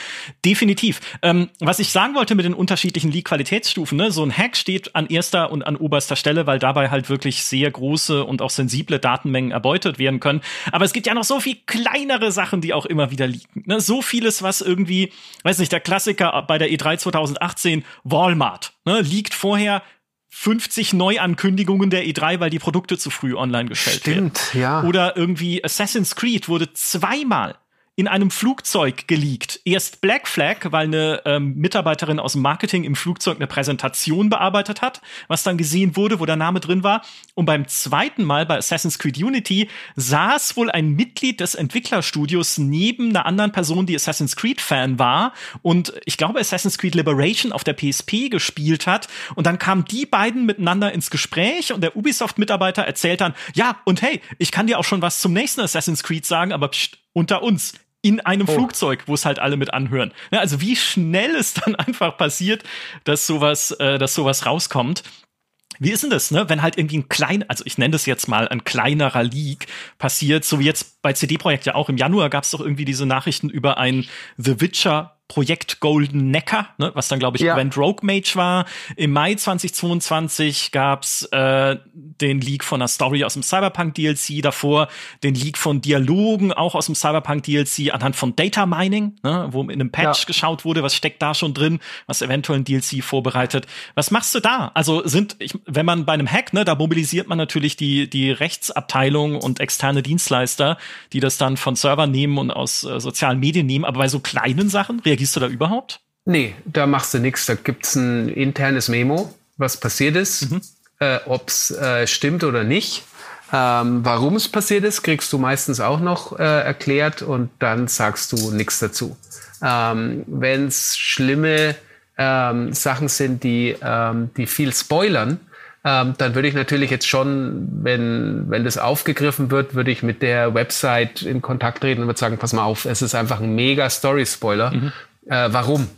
Definitiv. Ähm, was ich sagen wollte mit den unterschiedlichen Leak-Qualitätsstufen, ne, so ein Hack steht an erster und an oberster Stelle, weil dabei halt wirklich sehr große und auch sensible Datenmengen erbeutet werden können. Aber es gibt ja noch so viel kleinere Sachen, die auch immer wieder liegen. Ne? So vieles, was irgendwie, weiß nicht, der Klassiker bei der E3 2018, Walmart, ne? liegt vorher 50 Neuankündigungen der E3, weil die Produkte zu früh online gestellt Stimmt, werden. Ja. Oder irgendwie Assassin's Creed wurde zweimal in einem Flugzeug geleakt. Erst Black Flag, weil eine ähm, Mitarbeiterin aus dem Marketing im Flugzeug eine Präsentation bearbeitet hat, was dann gesehen wurde, wo der Name drin war. Und beim zweiten Mal bei Assassin's Creed Unity saß wohl ein Mitglied des Entwicklerstudios neben einer anderen Person, die Assassin's Creed Fan war und ich glaube Assassin's Creed Liberation auf der PSP gespielt hat. Und dann kamen die beiden miteinander ins Gespräch und der Ubisoft-Mitarbeiter erzählt dann, ja, und hey, ich kann dir auch schon was zum nächsten Assassin's Creed sagen, aber pst, unter uns in einem oh. Flugzeug, wo es halt alle mit anhören. Ja, also wie schnell es dann einfach passiert, dass sowas, äh, dass sowas rauskommt. Wie ist denn das, ne? Wenn halt irgendwie ein klein, also ich nenne das jetzt mal ein kleinerer Leak passiert, so wie jetzt bei CD Projekt ja auch im Januar gab es doch irgendwie diese Nachrichten über ein The Witcher Projekt Golden Necker, ne, was dann, glaube ich, ja. Grand Rogue Mage war. Im Mai 2022 gab's äh, den Leak von einer Story aus dem Cyberpunk DLC, davor den Leak von Dialogen auch aus dem Cyberpunk DLC anhand von Data Mining, ne, wo in einem Patch ja. geschaut wurde, was steckt da schon drin, was eventuell ein DLC vorbereitet. Was machst du da? Also sind, ich, wenn man bei einem Hack, ne, da mobilisiert man natürlich die, die Rechtsabteilung und externe Dienstleister, die das dann von Servern nehmen und aus äh, sozialen Medien nehmen, aber bei so kleinen Sachen, Reagierst du da überhaupt? Nee, da machst du nichts. Da gibt es ein internes Memo, was passiert ist, mhm. äh, ob es äh, stimmt oder nicht. Ähm, Warum es passiert ist, kriegst du meistens auch noch äh, erklärt und dann sagst du nichts dazu. Ähm, Wenn es schlimme ähm, Sachen sind, die, ähm, die viel spoilern, ähm, dann würde ich natürlich jetzt schon, wenn, wenn das aufgegriffen wird, würde ich mit der Website in Kontakt treten und würde sagen, pass mal auf, es ist einfach ein mega Story-Spoiler. Mhm. Äh, warum?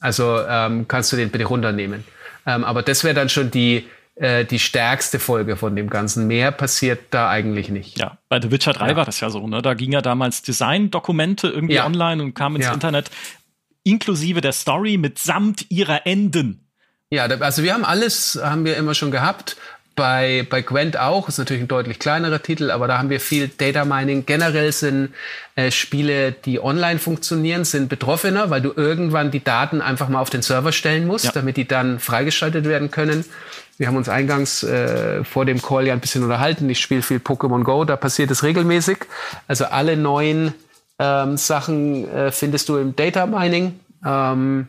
Also ähm, kannst du den bitte runternehmen. Ähm, aber das wäre dann schon die, äh, die stärkste Folge von dem Ganzen. Mehr passiert da eigentlich nicht. Ja, bei The Witcher 3 ja. war das ja so, ne? Da ging ja damals Design-Dokumente irgendwie ja. online und kamen ins ja. Internet inklusive der Story mitsamt ihrer Enden. Ja, also wir haben alles, haben wir immer schon gehabt. Bei, bei Gwent auch, ist natürlich ein deutlich kleinerer Titel, aber da haben wir viel Data Mining. Generell sind äh, Spiele, die online funktionieren, sind betroffener, weil du irgendwann die Daten einfach mal auf den Server stellen musst, ja. damit die dann freigeschaltet werden können. Wir haben uns eingangs äh, vor dem Call ja ein bisschen unterhalten. Ich spiele viel Pokémon Go, da passiert es regelmäßig. Also alle neuen ähm, Sachen äh, findest du im Data Mining. Ähm,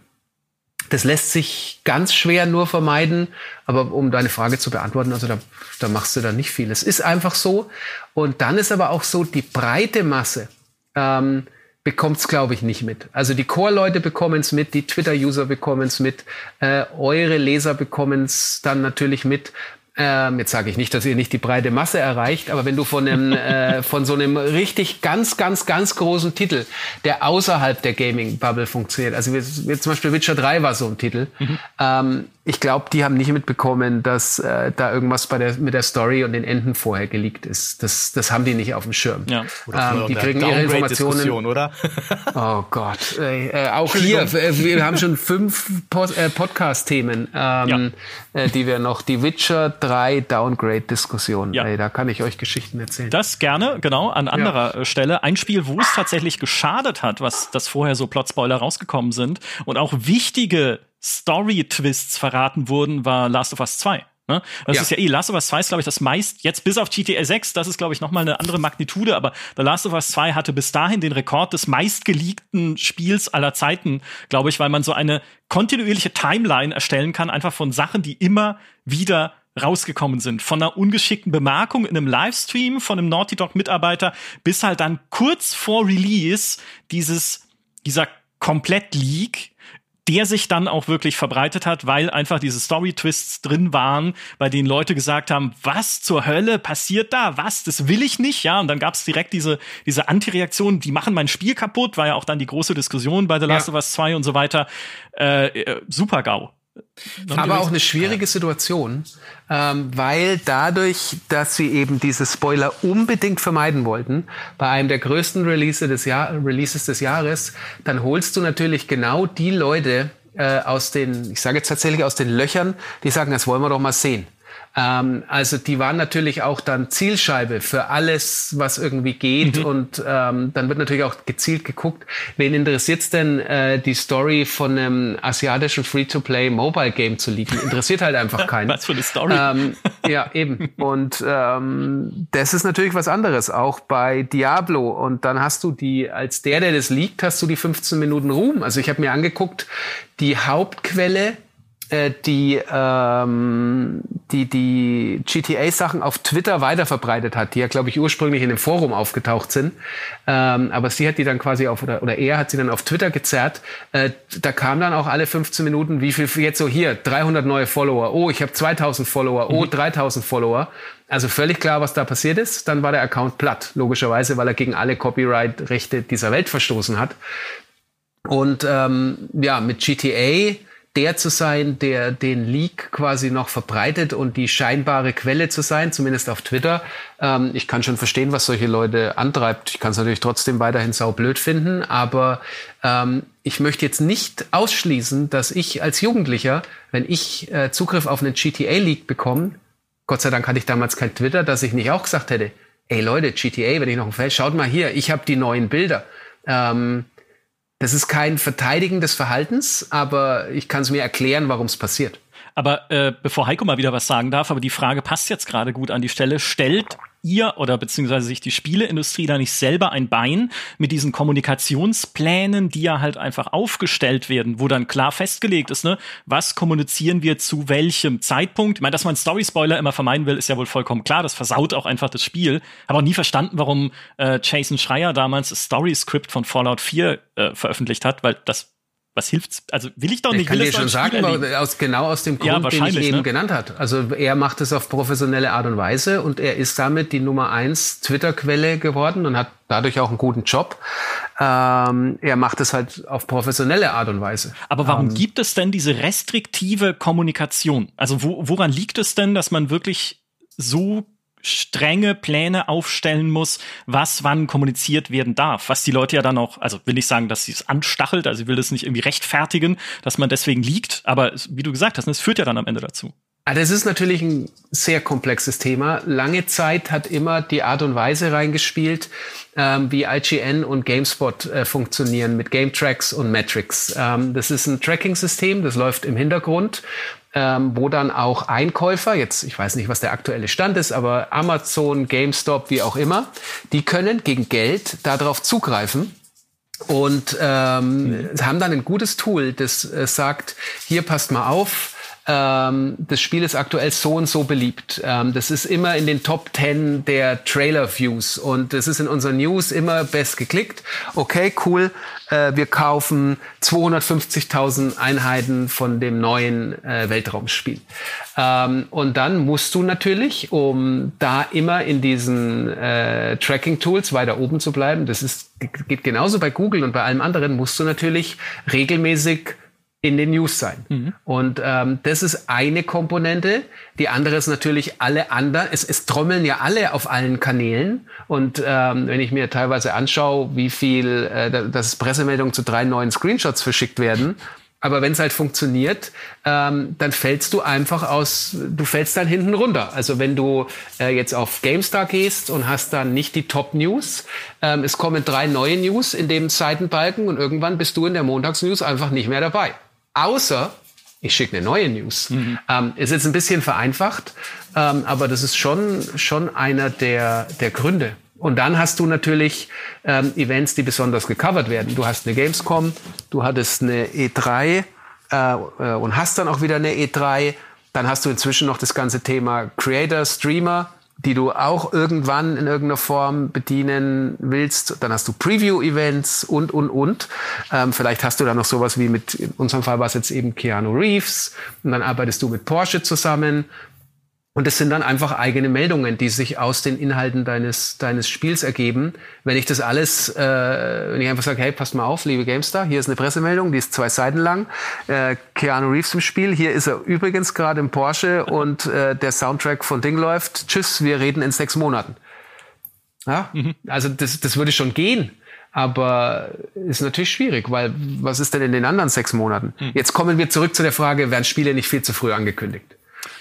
das lässt sich ganz schwer nur vermeiden. Aber um deine Frage zu beantworten, also da, da machst du da nicht viel. Es ist einfach so. Und dann ist aber auch so, die breite Masse ähm, bekommt es, glaube ich, nicht mit. Also die Core-Leute bekommen es mit, die Twitter-User bekommen es mit, äh, eure Leser bekommen es dann natürlich mit. Ähm, jetzt sage ich nicht, dass ihr nicht die breite Masse erreicht, aber wenn du von einem, äh, von so einem richtig ganz, ganz, ganz großen Titel, der außerhalb der Gaming-Bubble funktioniert, also wie, wie zum Beispiel Witcher 3 war so ein Titel, mhm. ähm, ich glaube, die haben nicht mitbekommen, dass äh, da irgendwas bei der, mit der Story und den Enden vorher geleakt ist. Das, das haben die nicht auf dem Schirm. Ja. Ähm, die kriegen ihre Informationen. oder? oh Gott. Äh, äh, auch hier, äh, wir haben schon fünf Pod äh, Podcast-Themen, ähm, ja. äh, die wir noch, die Witcher 3 Downgrade-Diskussion. Ja. da kann ich euch Geschichten erzählen. Das gerne, genau, an anderer ja. Stelle. Ein Spiel, wo es tatsächlich geschadet hat, was das vorher so Plot-Spoiler rausgekommen sind und auch wichtige Story-Twists verraten wurden, war Last of Us 2. Ne? Das ja. ist ja eh, Last of Us 2 ist, glaube ich, das meist, jetzt bis auf GTA 6, das ist, glaube ich, nochmal eine andere Magnitude, aber The Last of Us 2 hatte bis dahin den Rekord des meistgeleakten Spiels aller Zeiten, glaube ich, weil man so eine kontinuierliche Timeline erstellen kann, einfach von Sachen, die immer wieder rausgekommen sind. Von einer ungeschickten Bemerkung in einem Livestream von einem Naughty Dog Mitarbeiter bis halt dann kurz vor Release dieses, dieser Komplett-Leak, der sich dann auch wirklich verbreitet hat, weil einfach diese Story-Twists drin waren, bei denen Leute gesagt haben, was zur Hölle passiert da? Was? Das will ich nicht, ja. Und dann gab es direkt diese, diese Antireaktion, die machen mein Spiel kaputt, war ja auch dann die große Diskussion bei The Last ja. of Us 2 und so weiter. Äh, äh, super GAU. Aber auch eine schwierige Situation, ähm, weil dadurch, dass sie eben diese Spoiler unbedingt vermeiden wollten, bei einem der größten Release des Jahr Releases des Jahres, dann holst du natürlich genau die Leute äh, aus den, ich sage jetzt tatsächlich aus den Löchern, die sagen, das wollen wir doch mal sehen. Ähm, also die waren natürlich auch dann Zielscheibe für alles, was irgendwie geht. Mhm. Und ähm, dann wird natürlich auch gezielt geguckt, wen interessiert's denn, äh, die Story von einem asiatischen Free-to-Play Mobile Game zu leaken? Interessiert halt einfach keinen. was für eine Story. Ähm, ja, eben. Und ähm, das ist natürlich was anderes, auch bei Diablo. Und dann hast du die, als der, der das liegt, hast du die 15 Minuten Ruhm. Also ich habe mir angeguckt, die Hauptquelle die, ähm, die die GTA-Sachen auf Twitter weiterverbreitet hat, die ja, glaube ich, ursprünglich in dem Forum aufgetaucht sind. Ähm, aber sie hat die dann quasi auf, oder, oder er hat sie dann auf Twitter gezerrt. Äh, da kam dann auch alle 15 Minuten, wie viel jetzt so hier, 300 neue Follower, oh, ich habe 2000 Follower, oh, 3000 mhm. Follower. Also völlig klar, was da passiert ist. Dann war der Account platt, logischerweise, weil er gegen alle Copyright-Rechte dieser Welt verstoßen hat. Und ähm, ja, mit GTA der zu sein, der den Leak quasi noch verbreitet und die scheinbare Quelle zu sein, zumindest auf Twitter. Ähm, ich kann schon verstehen, was solche Leute antreibt. Ich kann es natürlich trotzdem weiterhin saublöd finden, aber ähm, ich möchte jetzt nicht ausschließen, dass ich als Jugendlicher, wenn ich äh, Zugriff auf einen GTA-Leak bekomme, Gott sei Dank hatte ich damals kein Twitter, dass ich nicht auch gesagt hätte, ey Leute, GTA, wenn ich noch ein Feld, schaut mal hier, ich habe die neuen Bilder. Ähm, das ist kein Verteidigen des Verhaltens, aber ich kann es mir erklären, warum es passiert. Aber äh, bevor Heiko mal wieder was sagen darf, aber die Frage passt jetzt gerade gut an die Stelle. Stellt ihr oder beziehungsweise sich die Spieleindustrie da nicht selber ein Bein mit diesen Kommunikationsplänen, die ja halt einfach aufgestellt werden, wo dann klar festgelegt ist, ne, was kommunizieren wir zu welchem Zeitpunkt? Ich meine, dass man Story-Spoiler immer vermeiden will, ist ja wohl vollkommen klar. Das versaut auch einfach das Spiel. Habe auch nie verstanden, warum äh, Jason Schreier damals das Story-Script von Fallout 4 äh, veröffentlicht hat, weil das was hilft's? Also will ich doch nicht. Ich kann dir schon sagen, aus, genau aus dem Grund, ja, den ich eben ne? genannt hat. Also er macht es auf professionelle Art und Weise und er ist damit die Nummer eins Twitter-Quelle geworden und hat dadurch auch einen guten Job. Ähm, er macht es halt auf professionelle Art und Weise. Aber warum ähm, gibt es denn diese restriktive Kommunikation? Also wo, woran liegt es denn, dass man wirklich so strenge Pläne aufstellen muss, was wann kommuniziert werden darf. Was die Leute ja dann auch, also will ich sagen, dass sie es anstachelt, also ich will das nicht irgendwie rechtfertigen, dass man deswegen liegt, aber wie du gesagt hast, es führt ja dann am Ende dazu. Ah, das ist natürlich ein sehr komplexes Thema. Lange Zeit hat immer die Art und Weise reingespielt, ähm, wie IGN und GameSpot äh, funktionieren mit Game Tracks und Metrics. Ähm, das ist ein Tracking-System, das läuft im Hintergrund ähm, wo dann auch Einkäufer, jetzt ich weiß nicht, was der aktuelle Stand ist, aber Amazon, GameStop, wie auch immer, die können gegen Geld darauf zugreifen und ähm, mhm. haben dann ein gutes Tool, das äh, sagt, hier passt mal auf, ähm, das Spiel ist aktuell so und so beliebt. Ähm, das ist immer in den Top 10 der Trailer-Views und das ist in unseren News immer best geklickt. Okay, cool. Äh, wir kaufen 250.000 Einheiten von dem neuen äh, Weltraumspiel. Ähm, und dann musst du natürlich, um da immer in diesen äh, Tracking-Tools weiter oben zu bleiben, das ist, geht genauso bei Google und bei allem anderen, musst du natürlich regelmäßig in den News sein. Mhm. Und ähm, das ist eine Komponente. Die andere ist natürlich alle anderen. Es, es trommeln ja alle auf allen Kanälen. Und ähm, wenn ich mir teilweise anschaue, wie viel, äh, dass Pressemeldungen zu drei neuen Screenshots verschickt werden, aber wenn es halt funktioniert, ähm, dann fällst du einfach aus, du fällst dann hinten runter. Also wenn du äh, jetzt auf GameStar gehst und hast dann nicht die Top-News, ähm, es kommen drei neue News in dem Seitenbalken und irgendwann bist du in der Montagsnews einfach nicht mehr dabei. Außer ich schicke eine neue News. Mhm. Ähm, ist jetzt ein bisschen vereinfacht, ähm, aber das ist schon, schon einer der, der Gründe. Und dann hast du natürlich ähm, Events, die besonders gecovert werden. Du hast eine Gamescom, du hattest eine E3 äh, äh, und hast dann auch wieder eine E3. Dann hast du inzwischen noch das ganze Thema Creator, Streamer die du auch irgendwann in irgendeiner Form bedienen willst. Dann hast du Preview-Events und, und, und. Ähm, vielleicht hast du da noch sowas wie mit, in unserem Fall war es jetzt eben Keanu Reeves. Und dann arbeitest du mit Porsche zusammen. Und es sind dann einfach eigene Meldungen, die sich aus den Inhalten deines, deines Spiels ergeben. Wenn ich das alles, äh, wenn ich einfach sage, hey, passt mal auf, liebe GameStar, hier ist eine Pressemeldung, die ist zwei Seiten lang. Äh, Keanu Reeves im Spiel, hier ist er übrigens gerade im Porsche und äh, der Soundtrack von Ding läuft. Tschüss, wir reden in sechs Monaten. Ja, mhm. also das, das würde schon gehen. Aber ist natürlich schwierig, weil was ist denn in den anderen sechs Monaten? Mhm. Jetzt kommen wir zurück zu der Frage, werden Spiele nicht viel zu früh angekündigt?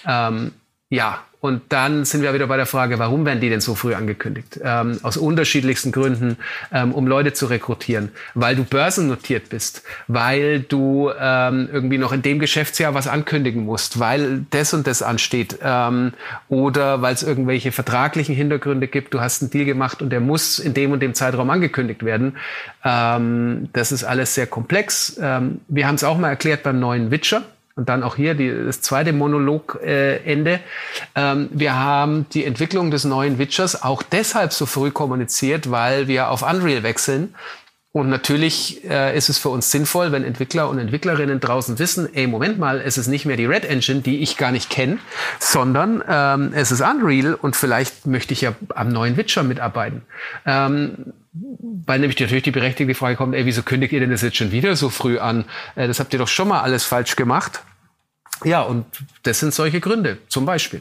Ähm, ja, und dann sind wir wieder bei der Frage, warum werden die denn so früh angekündigt? Ähm, aus unterschiedlichsten Gründen, ähm, um Leute zu rekrutieren, weil du börsennotiert bist, weil du ähm, irgendwie noch in dem Geschäftsjahr was ankündigen musst, weil das und das ansteht ähm, oder weil es irgendwelche vertraglichen Hintergründe gibt. Du hast einen Deal gemacht und der muss in dem und dem Zeitraum angekündigt werden. Ähm, das ist alles sehr komplex. Ähm, wir haben es auch mal erklärt beim neuen Witcher und dann auch hier die, das zweite Monologende. Äh, ähm, wir haben die Entwicklung des neuen Witchers auch deshalb so früh kommuniziert, weil wir auf Unreal wechseln. Und natürlich äh, ist es für uns sinnvoll, wenn Entwickler und Entwicklerinnen draußen wissen, ey, Moment mal, es ist nicht mehr die Red Engine, die ich gar nicht kenne, sondern ähm, es ist Unreal und vielleicht möchte ich ja am neuen Witcher mitarbeiten. Ähm, weil nämlich natürlich die berechtigte Frage kommt, ey, wieso kündigt ihr denn das jetzt schon wieder so früh an? Äh, das habt ihr doch schon mal alles falsch gemacht. Ja, und das sind solche Gründe, zum Beispiel.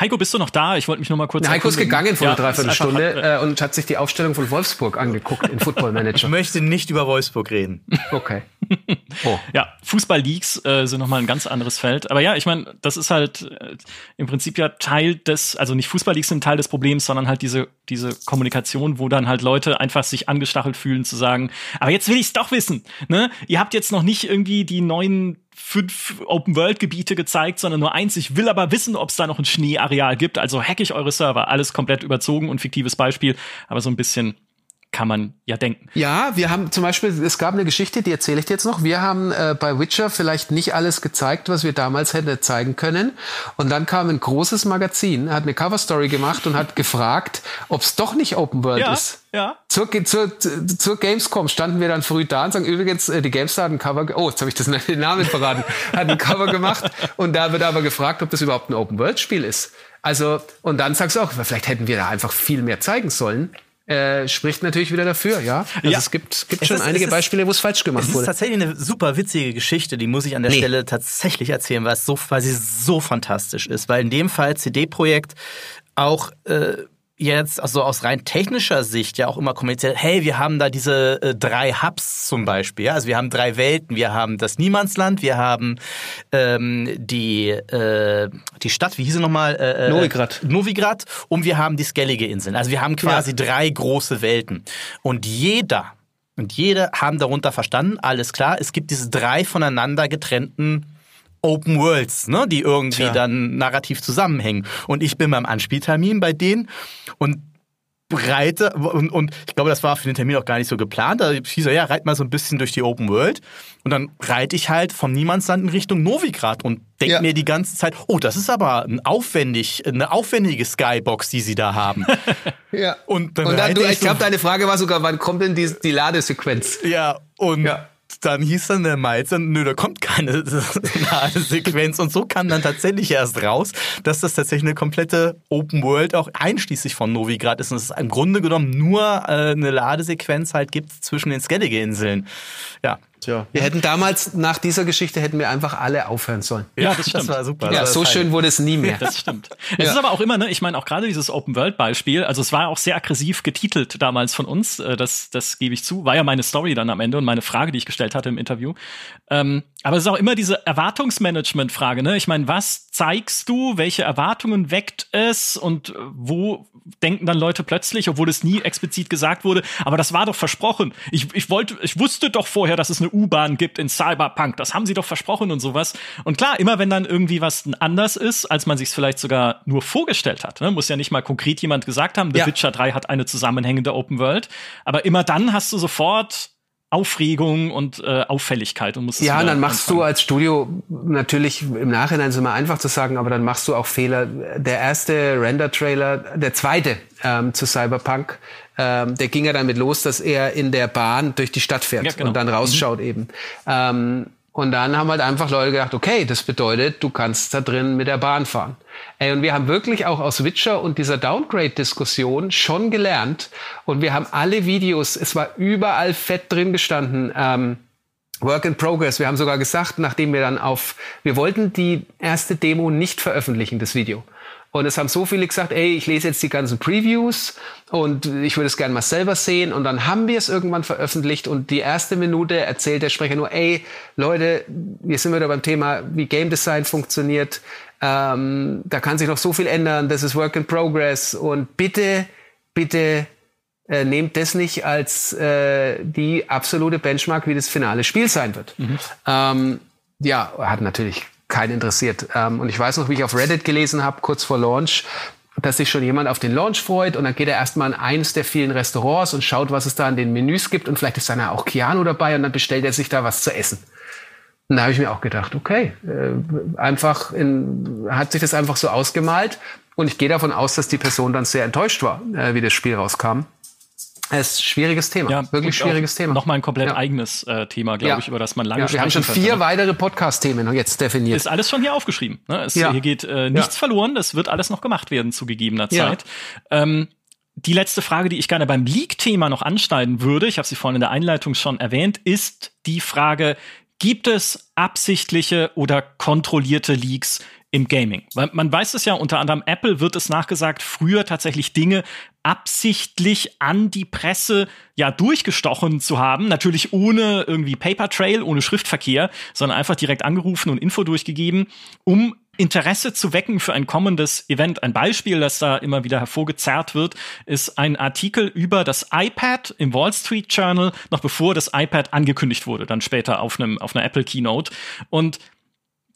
Heiko, bist du noch da? Ich wollte mich noch mal kurz. Na, Heiko ist gegangen vor ja, einer Dreiviertelstunde äh, und hat sich die Aufstellung von Wolfsburg angeguckt in Football Manager. Ich möchte nicht über Wolfsburg reden. Okay. Oh. Ja, Fußball-Leagues äh, sind nochmal ein ganz anderes Feld. Aber ja, ich meine, das ist halt äh, im Prinzip ja Teil des, also nicht Fußball-Leagues sind Teil des Problems, sondern halt diese, diese Kommunikation, wo dann halt Leute einfach sich angestachelt fühlen zu sagen, aber jetzt will ich's doch wissen. Ne? Ihr habt jetzt noch nicht irgendwie die neuen fünf Open-World-Gebiete gezeigt, sondern nur eins. Ich will aber wissen, ob es da noch ein Schneeareal gibt. Also hack ich eure Server. Alles komplett überzogen und fiktives Beispiel, aber so ein bisschen kann man ja denken. Ja, wir haben zum Beispiel, es gab eine Geschichte, die erzähle ich dir jetzt noch. Wir haben äh, bei Witcher vielleicht nicht alles gezeigt, was wir damals hätten zeigen können. Und dann kam ein großes Magazin, hat eine Coverstory gemacht und hat gefragt, ob es doch nicht Open World ja, ist. Ja. Zur, zur, zur Gamescom standen wir dann früh da und sagen, übrigens, äh, die Gamestar hat ein Cover, oh, jetzt habe ich das den Namen verraten, hat ein Cover gemacht und da wird aber gefragt, ob das überhaupt ein Open World Spiel ist. Also, und dann sagst du auch, vielleicht hätten wir da einfach viel mehr zeigen sollen äh, spricht natürlich wieder dafür, ja. Also ja. es gibt, gibt es schon ist, einige ist, Beispiele, wo es falsch gemacht wurde. Es ist tatsächlich eine super witzige Geschichte, die muss ich an der nee. Stelle tatsächlich erzählen, weil, es so, weil sie so fantastisch ist. Weil in dem Fall CD-Projekt auch äh, jetzt also aus rein technischer Sicht ja auch immer kommuniziert, hey, wir haben da diese äh, drei Hubs zum Beispiel. Ja? Also wir haben drei Welten. Wir haben das Niemandsland, wir haben ähm, die, äh, die Stadt, wie hieß sie nochmal? Äh, äh, Novigrad. Novigrad und wir haben die Skellige Inseln. Also wir haben quasi ja. drei große Welten. Und jeder und jede haben darunter verstanden, alles klar, es gibt diese drei voneinander getrennten Open Worlds, ne, die irgendwie Tja. dann narrativ zusammenhängen. Und ich bin beim Anspieltermin bei denen und reite und, und ich glaube, das war für den Termin auch gar nicht so geplant. Da hieß er, ja, reit mal so ein bisschen durch die Open World. Und dann reite ich halt vom Niemandsland in Richtung Novigrad und denke ja. mir die ganze Zeit, oh, das ist aber ein aufwendig, eine aufwendige Skybox, die sie da haben. ja. Und dann, und dann du, ich, ich glaube, deine Frage war sogar, wann kommt denn die, die Ladesequenz? Ja, und ja dann hieß dann der Meister, nö, da kommt keine Sequenz. Und so kam dann tatsächlich erst raus, dass das tatsächlich eine komplette Open World auch einschließlich von Novigrad ist. Und es im Grunde genommen nur äh, eine Ladesequenz halt gibt zwischen den Skellige-Inseln. Ja, Tja. Wir hätten damals, nach dieser Geschichte, hätten wir einfach alle aufhören sollen. Ja, das stimmt. Das war super. Ja, so schön wurde es nie mehr. Das stimmt. Es ja. ist aber auch immer, ne, ich meine, auch gerade dieses Open-World-Beispiel, also es war auch sehr aggressiv getitelt damals von uns, äh, das, das gebe ich zu, war ja meine Story dann am Ende und meine Frage, die ich gestellt hatte im Interview. Ähm, aber es ist auch immer diese Erwartungsmanagement-Frage, ne? Ich meine, was zeigst du, welche Erwartungen weckt es und wo denken dann Leute plötzlich, obwohl es nie explizit gesagt wurde, aber das war doch versprochen. Ich, ich wollte, ich wusste doch vorher, dass es eine U-Bahn gibt in Cyberpunk. Das haben sie doch versprochen und sowas. Und klar, immer wenn dann irgendwie was anders ist, als man sich es vielleicht sogar nur vorgestellt hat, ne? muss ja nicht mal konkret jemand gesagt haben, The ja. Witcher 3 hat eine zusammenhängende Open World. Aber immer dann hast du sofort Aufregung und äh, Auffälligkeit und musst Ja, und dann machst anfangen. du als Studio natürlich im Nachhinein ist immer einfach zu sagen, aber dann machst du auch Fehler. Der erste Render-Trailer, der zweite ähm, zu Cyberpunk, ähm, der ging ja damit los, dass er in der Bahn durch die Stadt fährt ja, genau. und dann rausschaut mhm. eben. Ähm, und dann haben halt einfach Leute gedacht, okay, das bedeutet, du kannst da drin mit der Bahn fahren. Ey, und wir haben wirklich auch aus Witcher und dieser Downgrade-Diskussion schon gelernt. Und wir haben alle Videos, es war überall fett drin gestanden. Ähm, Work in Progress. Wir haben sogar gesagt, nachdem wir dann auf, wir wollten die erste Demo nicht veröffentlichen, das Video. Und es haben so viele gesagt, ey, ich lese jetzt die ganzen Previews und ich würde es gerne mal selber sehen. Und dann haben wir es irgendwann veröffentlicht und die erste Minute erzählt der Sprecher nur, ey, Leute, wir sind wieder beim Thema, wie Game Design funktioniert. Ähm, da kann sich noch so viel ändern. Das ist Work in Progress. Und bitte, bitte äh, nehmt das nicht als äh, die absolute Benchmark, wie das finale Spiel sein wird. Mhm. Ähm, ja, hat natürlich keinen interessiert. Ähm, und ich weiß noch, wie ich auf Reddit gelesen habe, kurz vor Launch, dass sich schon jemand auf den Launch freut und dann geht er erstmal in eines der vielen Restaurants und schaut, was es da in den Menüs gibt und vielleicht ist dann auch Keanu dabei und dann bestellt er sich da was zu essen. Und da habe ich mir auch gedacht, okay, äh, einfach in, hat sich das einfach so ausgemalt. Und ich gehe davon aus, dass die Person dann sehr enttäuscht war, äh, wie das Spiel rauskam. Es ist ein schwieriges Thema, ja, wirklich schwieriges Thema. Nochmal ein komplett ja. eigenes äh, Thema, glaube ja. ich, über das man lange ja, Wir haben schon vier könnte. weitere Podcast-Themen jetzt definiert. Ist alles schon hier aufgeschrieben. Ne? Es, Hier geht äh, nichts verloren, das wird alles noch gemacht werden zu gegebener Zeit. Ähm, die letzte Frage, die ich gerne beim Leak-Thema noch anschneiden würde, ich habe sie vorhin in der Einleitung schon erwähnt, ist die Frage, gibt es absichtliche oder kontrollierte Leaks im Gaming. Weil man weiß es ja, unter anderem Apple wird es nachgesagt, früher tatsächlich Dinge absichtlich an die Presse ja durchgestochen zu haben. Natürlich ohne irgendwie Paper Trail, ohne Schriftverkehr, sondern einfach direkt angerufen und Info durchgegeben, um Interesse zu wecken für ein kommendes Event. Ein Beispiel, das da immer wieder hervorgezerrt wird, ist ein Artikel über das iPad im Wall Street Journal, noch bevor das iPad angekündigt wurde, dann später auf einem auf einer Apple Keynote. Und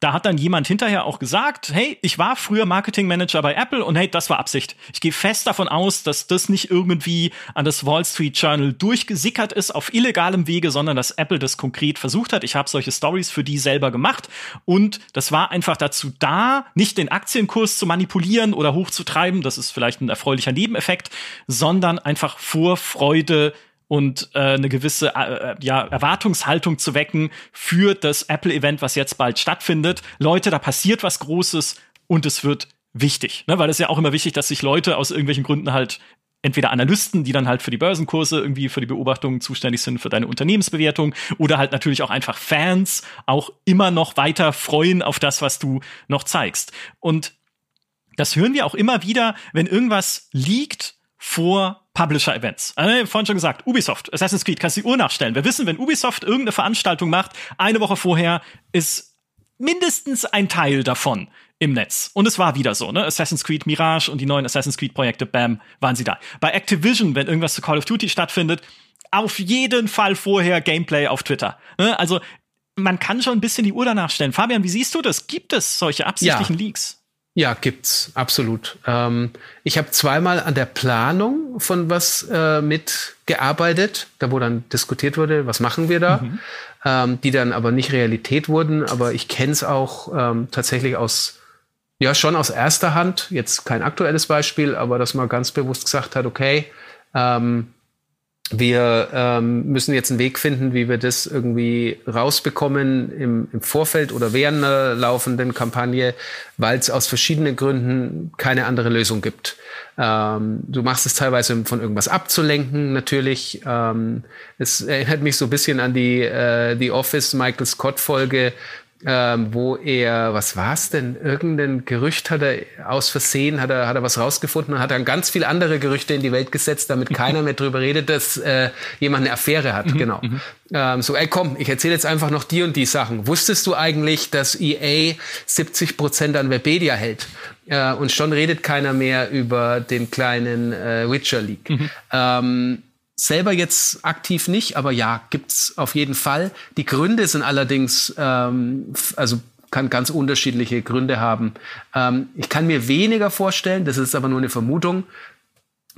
da hat dann jemand hinterher auch gesagt, hey, ich war früher Marketingmanager bei Apple und hey, das war Absicht. Ich gehe fest davon aus, dass das nicht irgendwie an das Wall Street Journal durchgesickert ist auf illegalem Wege, sondern dass Apple das konkret versucht hat. Ich habe solche Stories für die selber gemacht und das war einfach dazu da, nicht den Aktienkurs zu manipulieren oder hochzutreiben, das ist vielleicht ein erfreulicher Nebeneffekt, sondern einfach Vorfreude und äh, eine gewisse äh, äh, ja, Erwartungshaltung zu wecken für das Apple-Event, was jetzt bald stattfindet. Leute, da passiert was Großes und es wird wichtig, ne? weil es ja auch immer wichtig, dass sich Leute aus irgendwelchen Gründen halt entweder Analysten, die dann halt für die Börsenkurse irgendwie für die Beobachtungen zuständig sind, für deine Unternehmensbewertung oder halt natürlich auch einfach Fans auch immer noch weiter freuen auf das, was du noch zeigst. Und das hören wir auch immer wieder, wenn irgendwas liegt vor Publisher-Events. Also, vorhin schon gesagt, Ubisoft, Assassin's Creed, kannst du die Uhr nachstellen. Wir wissen, wenn Ubisoft irgendeine Veranstaltung macht, eine Woche vorher ist mindestens ein Teil davon im Netz. Und es war wieder so, ne? Assassin's Creed Mirage und die neuen Assassin's Creed Projekte, bam, waren sie da. Bei Activision, wenn irgendwas zu Call of Duty stattfindet, auf jeden Fall vorher Gameplay auf Twitter. Ne? Also man kann schon ein bisschen die Uhr danach stellen. Fabian, wie siehst du das? Gibt es solche absichtlichen ja. Leaks? Ja, gibt's absolut. Ähm, ich habe zweimal an der Planung von was äh, mitgearbeitet, da wo dann diskutiert wurde, was machen wir da, mhm. ähm, die dann aber nicht Realität wurden. Aber ich kenne es auch ähm, tatsächlich aus, ja schon aus erster Hand. Jetzt kein aktuelles Beispiel, aber dass man ganz bewusst gesagt hat, okay, ähm, wir ähm, müssen jetzt einen Weg finden, wie wir das irgendwie rausbekommen im, im Vorfeld oder während einer laufenden Kampagne, weil es aus verschiedenen Gründen keine andere Lösung gibt. Ähm, du machst es teilweise von irgendwas abzulenken, natürlich. Ähm, es erinnert mich so ein bisschen an die äh, The Office Michael Scott Folge, ähm, wo er, was war es denn? Irgendein Gerücht hat er aus Versehen, hat er, hat er was rausgefunden und hat dann ganz viele andere Gerüchte in die Welt gesetzt, damit keiner mehr drüber redet, dass äh, jemand eine Affäre hat. Mhm, genau. Mhm. Ähm, so, ey, komm, ich erzähle jetzt einfach noch die und die Sachen. Wusstest du eigentlich, dass EA 70 Prozent an Webedia hält? Äh, und schon redet keiner mehr über den kleinen äh, Witcher League. Mhm. Ähm, Selber jetzt aktiv nicht, aber ja, gibt's auf jeden Fall. Die Gründe sind allerdings, ähm, also kann ganz unterschiedliche Gründe haben. Ähm, ich kann mir weniger vorstellen, das ist aber nur eine Vermutung,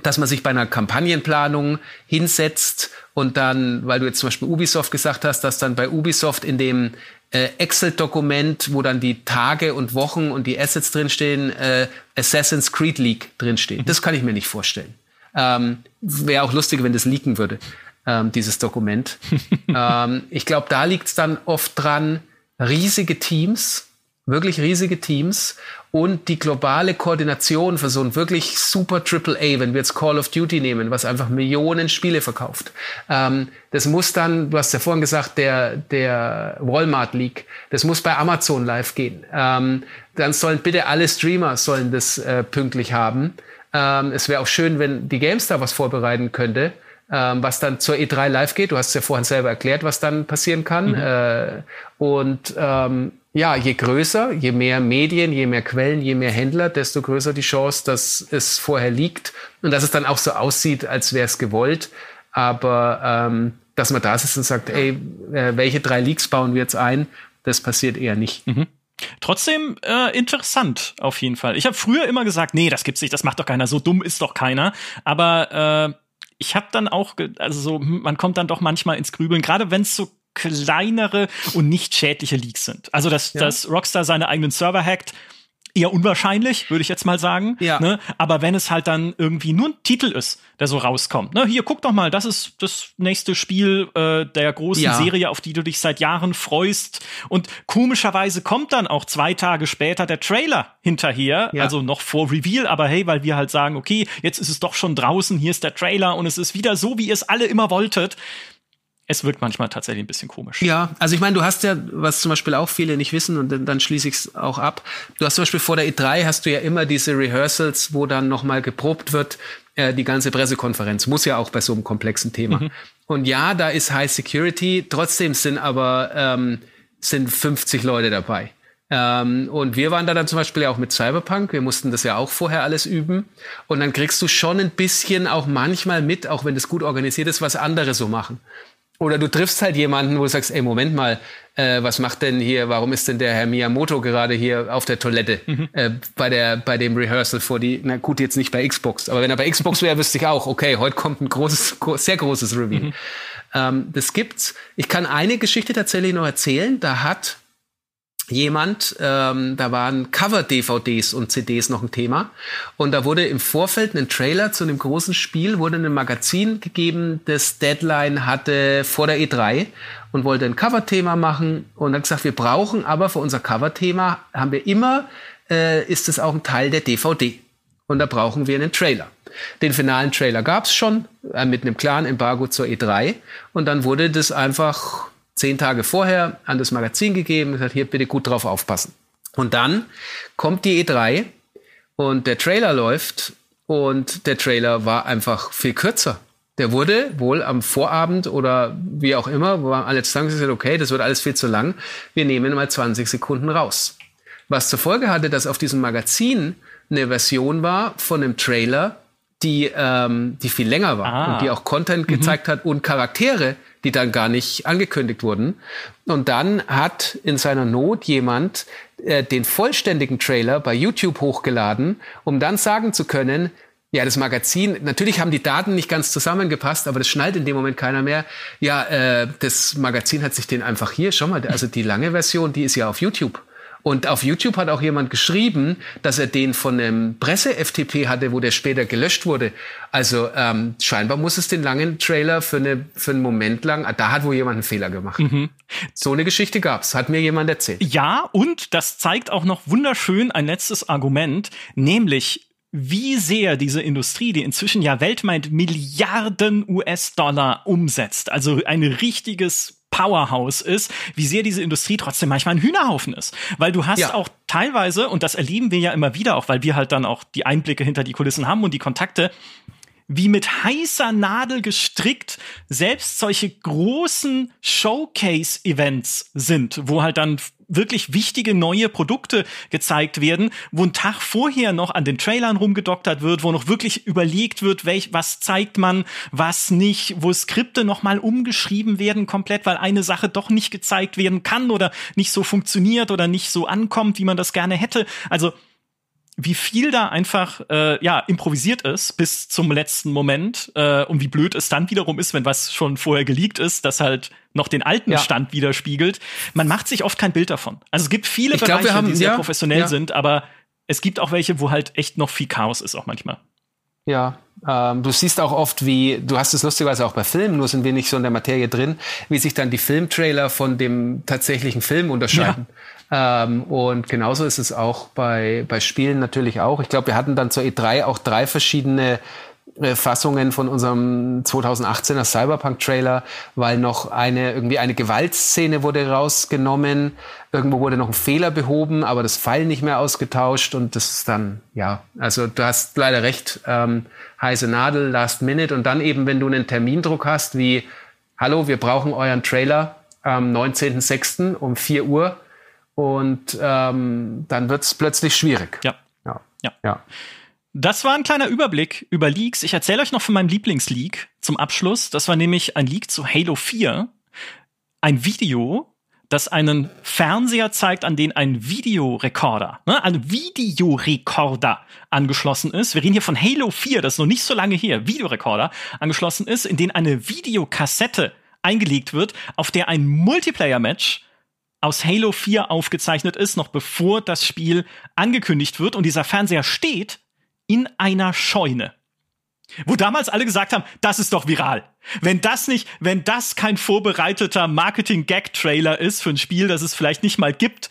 dass man sich bei einer Kampagnenplanung hinsetzt und dann, weil du jetzt zum Beispiel Ubisoft gesagt hast, dass dann bei Ubisoft in dem äh, Excel-Dokument, wo dann die Tage und Wochen und die Assets drinstehen, äh, Assassin's Creed League drinsteht. Mhm. Das kann ich mir nicht vorstellen. Ähm, Wäre auch lustig, wenn das leaken würde, ähm, dieses Dokument. ähm, ich glaube, da liegt es dann oft dran, riesige Teams, wirklich riesige Teams und die globale Koordination für so ein wirklich super AAA, wenn wir jetzt Call of Duty nehmen, was einfach Millionen Spiele verkauft. Ähm, das muss dann, du hast ja vorhin gesagt, der, der Walmart League, das muss bei Amazon live gehen. Ähm, dann sollen bitte alle Streamer sollen das äh, pünktlich haben. Ähm, es wäre auch schön, wenn die GameStar was vorbereiten könnte, ähm, was dann zur E3 live geht. Du hast es ja vorhin selber erklärt, was dann passieren kann. Mhm. Äh, und ähm, ja, je größer, je mehr Medien, je mehr Quellen, je mehr Händler, desto größer die Chance, dass es vorher liegt und dass es dann auch so aussieht, als wäre es gewollt. Aber ähm, dass man da sitzt und sagt, ey, äh, welche drei Leaks bauen wir jetzt ein, das passiert eher nicht. Mhm. Trotzdem äh, interessant auf jeden Fall. Ich habe früher immer gesagt, nee, das gibt's nicht, das macht doch keiner, so dumm ist doch keiner. Aber äh, ich habe dann auch, also so, hm, man kommt dann doch manchmal ins Grübeln, gerade wenn es so kleinere und nicht schädliche Leaks sind. Also, dass, ja. dass Rockstar seine eigenen Server hackt, eher unwahrscheinlich, würde ich jetzt mal sagen. Ja. Ne? Aber wenn es halt dann irgendwie nur ein Titel ist, der so rauskommt. Ne? Hier, guck doch mal, das ist das nächste Spiel äh, der großen ja. Serie, auf die du dich seit Jahren freust. Und komischerweise kommt dann auch zwei Tage später der Trailer hinterher, ja. also noch vor Reveal, aber hey, weil wir halt sagen, okay, jetzt ist es doch schon draußen, hier ist der Trailer und es ist wieder so, wie ihr es alle immer wolltet es wirkt manchmal tatsächlich ein bisschen komisch. Ja, also ich meine, du hast ja, was zum Beispiel auch viele nicht wissen und dann, dann schließe ich es auch ab. Du hast zum Beispiel vor der E3 hast du ja immer diese Rehearsals, wo dann nochmal geprobt wird, äh, die ganze Pressekonferenz. Muss ja auch bei so einem komplexen Thema. Mhm. Und ja, da ist High Security, trotzdem sind aber ähm, sind 50 Leute dabei. Ähm, und wir waren da dann zum Beispiel ja auch mit Cyberpunk. Wir mussten das ja auch vorher alles üben. Und dann kriegst du schon ein bisschen auch manchmal mit, auch wenn das gut organisiert ist, was andere so machen. Oder du triffst halt jemanden, wo du sagst, ey, Moment mal, äh, was macht denn hier, warum ist denn der Herr Miyamoto gerade hier auf der Toilette mhm. äh, bei, der, bei dem Rehearsal vor die, na gut, jetzt nicht bei Xbox, aber wenn er bei Xbox wäre, wüsste ich auch, okay, heute kommt ein großes, sehr großes Review. Mhm. Ähm, das gibt's. Ich kann eine Geschichte tatsächlich noch erzählen, da hat jemand, ähm, da waren Cover-DVDs und CDs noch ein Thema. Und da wurde im Vorfeld ein Trailer zu einem großen Spiel, wurde ein Magazin gegeben, das Deadline hatte vor der E3 und wollte ein Cover-Thema machen und hat gesagt, wir brauchen aber für unser Cover-Thema, haben wir immer, äh, ist es auch ein Teil der DVD. Und da brauchen wir einen Trailer. Den finalen Trailer gab's schon äh, mit einem klaren Embargo zur E3 und dann wurde das einfach zehn Tage vorher an das Magazin gegeben und gesagt, hier bitte gut drauf aufpassen. Und dann kommt die E3 und der Trailer läuft und der Trailer war einfach viel kürzer. Der wurde wohl am Vorabend oder wie auch immer, wo alle zusammen gesagt, okay, das wird alles viel zu lang, wir nehmen mal 20 Sekunden raus. Was zur Folge hatte, dass auf diesem Magazin eine Version war von einem Trailer, die, ähm, die viel länger war ah. und die auch Content mhm. gezeigt hat und Charaktere, die dann gar nicht angekündigt wurden. Und dann hat in seiner Not jemand äh, den vollständigen Trailer bei YouTube hochgeladen, um dann sagen zu können, ja, das Magazin, natürlich haben die Daten nicht ganz zusammengepasst, aber das schnallt in dem Moment keiner mehr. Ja, äh, das Magazin hat sich den einfach hier, schau mal, also die lange Version, die ist ja auf YouTube. Und auf YouTube hat auch jemand geschrieben, dass er den von einem Presse-FTP hatte, wo der später gelöscht wurde. Also ähm, scheinbar muss es den langen Trailer für, eine, für einen Moment lang, ah, da hat wohl jemand einen Fehler gemacht. Mhm. So eine Geschichte gab's, hat mir jemand erzählt. Ja, und das zeigt auch noch wunderschön ein letztes Argument, nämlich wie sehr diese Industrie, die inzwischen ja weltweit Milliarden US-Dollar umsetzt, also ein richtiges Powerhouse ist, wie sehr diese Industrie trotzdem manchmal ein Hühnerhaufen ist. Weil du hast ja. auch teilweise, und das erleben wir ja immer wieder, auch weil wir halt dann auch die Einblicke hinter die Kulissen haben und die Kontakte, wie mit heißer Nadel gestrickt selbst solche großen Showcase-Events sind, wo halt dann wirklich wichtige neue Produkte gezeigt werden, wo ein Tag vorher noch an den Trailern rumgedoktert wird, wo noch wirklich überlegt wird, welch, was zeigt man, was nicht, wo Skripte nochmal umgeschrieben werden komplett, weil eine Sache doch nicht gezeigt werden kann oder nicht so funktioniert oder nicht so ankommt, wie man das gerne hätte. Also wie viel da einfach äh, ja improvisiert ist bis zum letzten Moment äh, und wie blöd es dann wiederum ist, wenn was schon vorher geleakt ist, das halt noch den alten ja. Stand widerspiegelt. Man macht sich oft kein Bild davon. Also es gibt viele ich Bereiche, glaub, haben, die sehr ja, professionell ja. sind, aber es gibt auch welche, wo halt echt noch viel Chaos ist auch manchmal. Ja, ähm, du siehst auch oft, wie, du hast es lustigerweise auch bei Filmen, nur sind wir nicht so in der Materie drin, wie sich dann die Filmtrailer von dem tatsächlichen Film unterscheiden. Ja. Ähm, und genauso ist es auch bei, bei Spielen natürlich auch. Ich glaube, wir hatten dann zur E3 auch drei verschiedene Fassungen von unserem 2018er Cyberpunk-Trailer, weil noch eine, irgendwie eine Gewaltszene wurde rausgenommen, irgendwo wurde noch ein Fehler behoben, aber das Pfeil nicht mehr ausgetauscht und das ist dann, ja, also du hast leider recht, ähm, heiße Nadel, Last Minute und dann eben, wenn du einen Termindruck hast, wie, hallo, wir brauchen euren Trailer am 19.06. um 4 Uhr und ähm, dann wird es plötzlich schwierig. Ja. Ja. ja. ja. Das war ein kleiner Überblick über Leaks. Ich erzähle euch noch von meinem Lieblingsleak zum Abschluss. Das war nämlich ein Leak zu Halo 4. Ein Video, das einen Fernseher zeigt, an den ein Videorekorder, ne, ein Videorekorder angeschlossen ist. Wir reden hier von Halo 4, das ist noch nicht so lange her, Videorekorder angeschlossen ist, in den eine Videokassette eingelegt wird, auf der ein Multiplayer-Match aus Halo 4 aufgezeichnet ist, noch bevor das Spiel angekündigt wird. Und dieser Fernseher steht in einer Scheune. Wo damals alle gesagt haben, das ist doch viral. Wenn das nicht, wenn das kein vorbereiteter Marketing-Gag-Trailer ist für ein Spiel, das es vielleicht nicht mal gibt,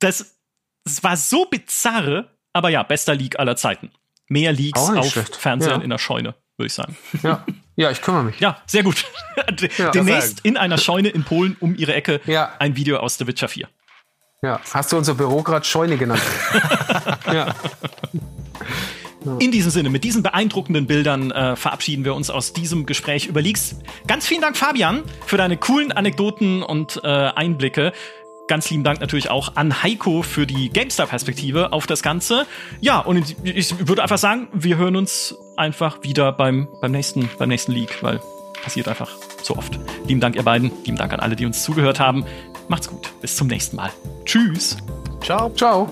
das, das war so bizarre, aber ja, bester Leak aller Zeiten. Mehr Leaks auf schlecht. Fernsehern ja. in der Scheune, würde ich sagen. Ja. ja, ich kümmere mich. Ja, sehr gut. Ja, Demnächst in einer Scheune in Polen um ihre Ecke ja. ein Video aus The Witcher 4. Ja, hast du unser Büro gerade Scheune genannt? ja. In diesem Sinne, mit diesen beeindruckenden Bildern äh, verabschieden wir uns aus diesem Gespräch über Leaks. Ganz vielen Dank, Fabian, für deine coolen Anekdoten und äh, Einblicke. Ganz lieben Dank natürlich auch an Heiko für die GameStar-Perspektive auf das Ganze. Ja, und ich würde einfach sagen, wir hören uns einfach wieder beim, beim, nächsten, beim nächsten Leak, weil passiert einfach so oft. Lieben Dank, ihr beiden. Lieben Dank an alle, die uns zugehört haben. Macht's gut. Bis zum nächsten Mal. Tschüss. Ciao. Ciao.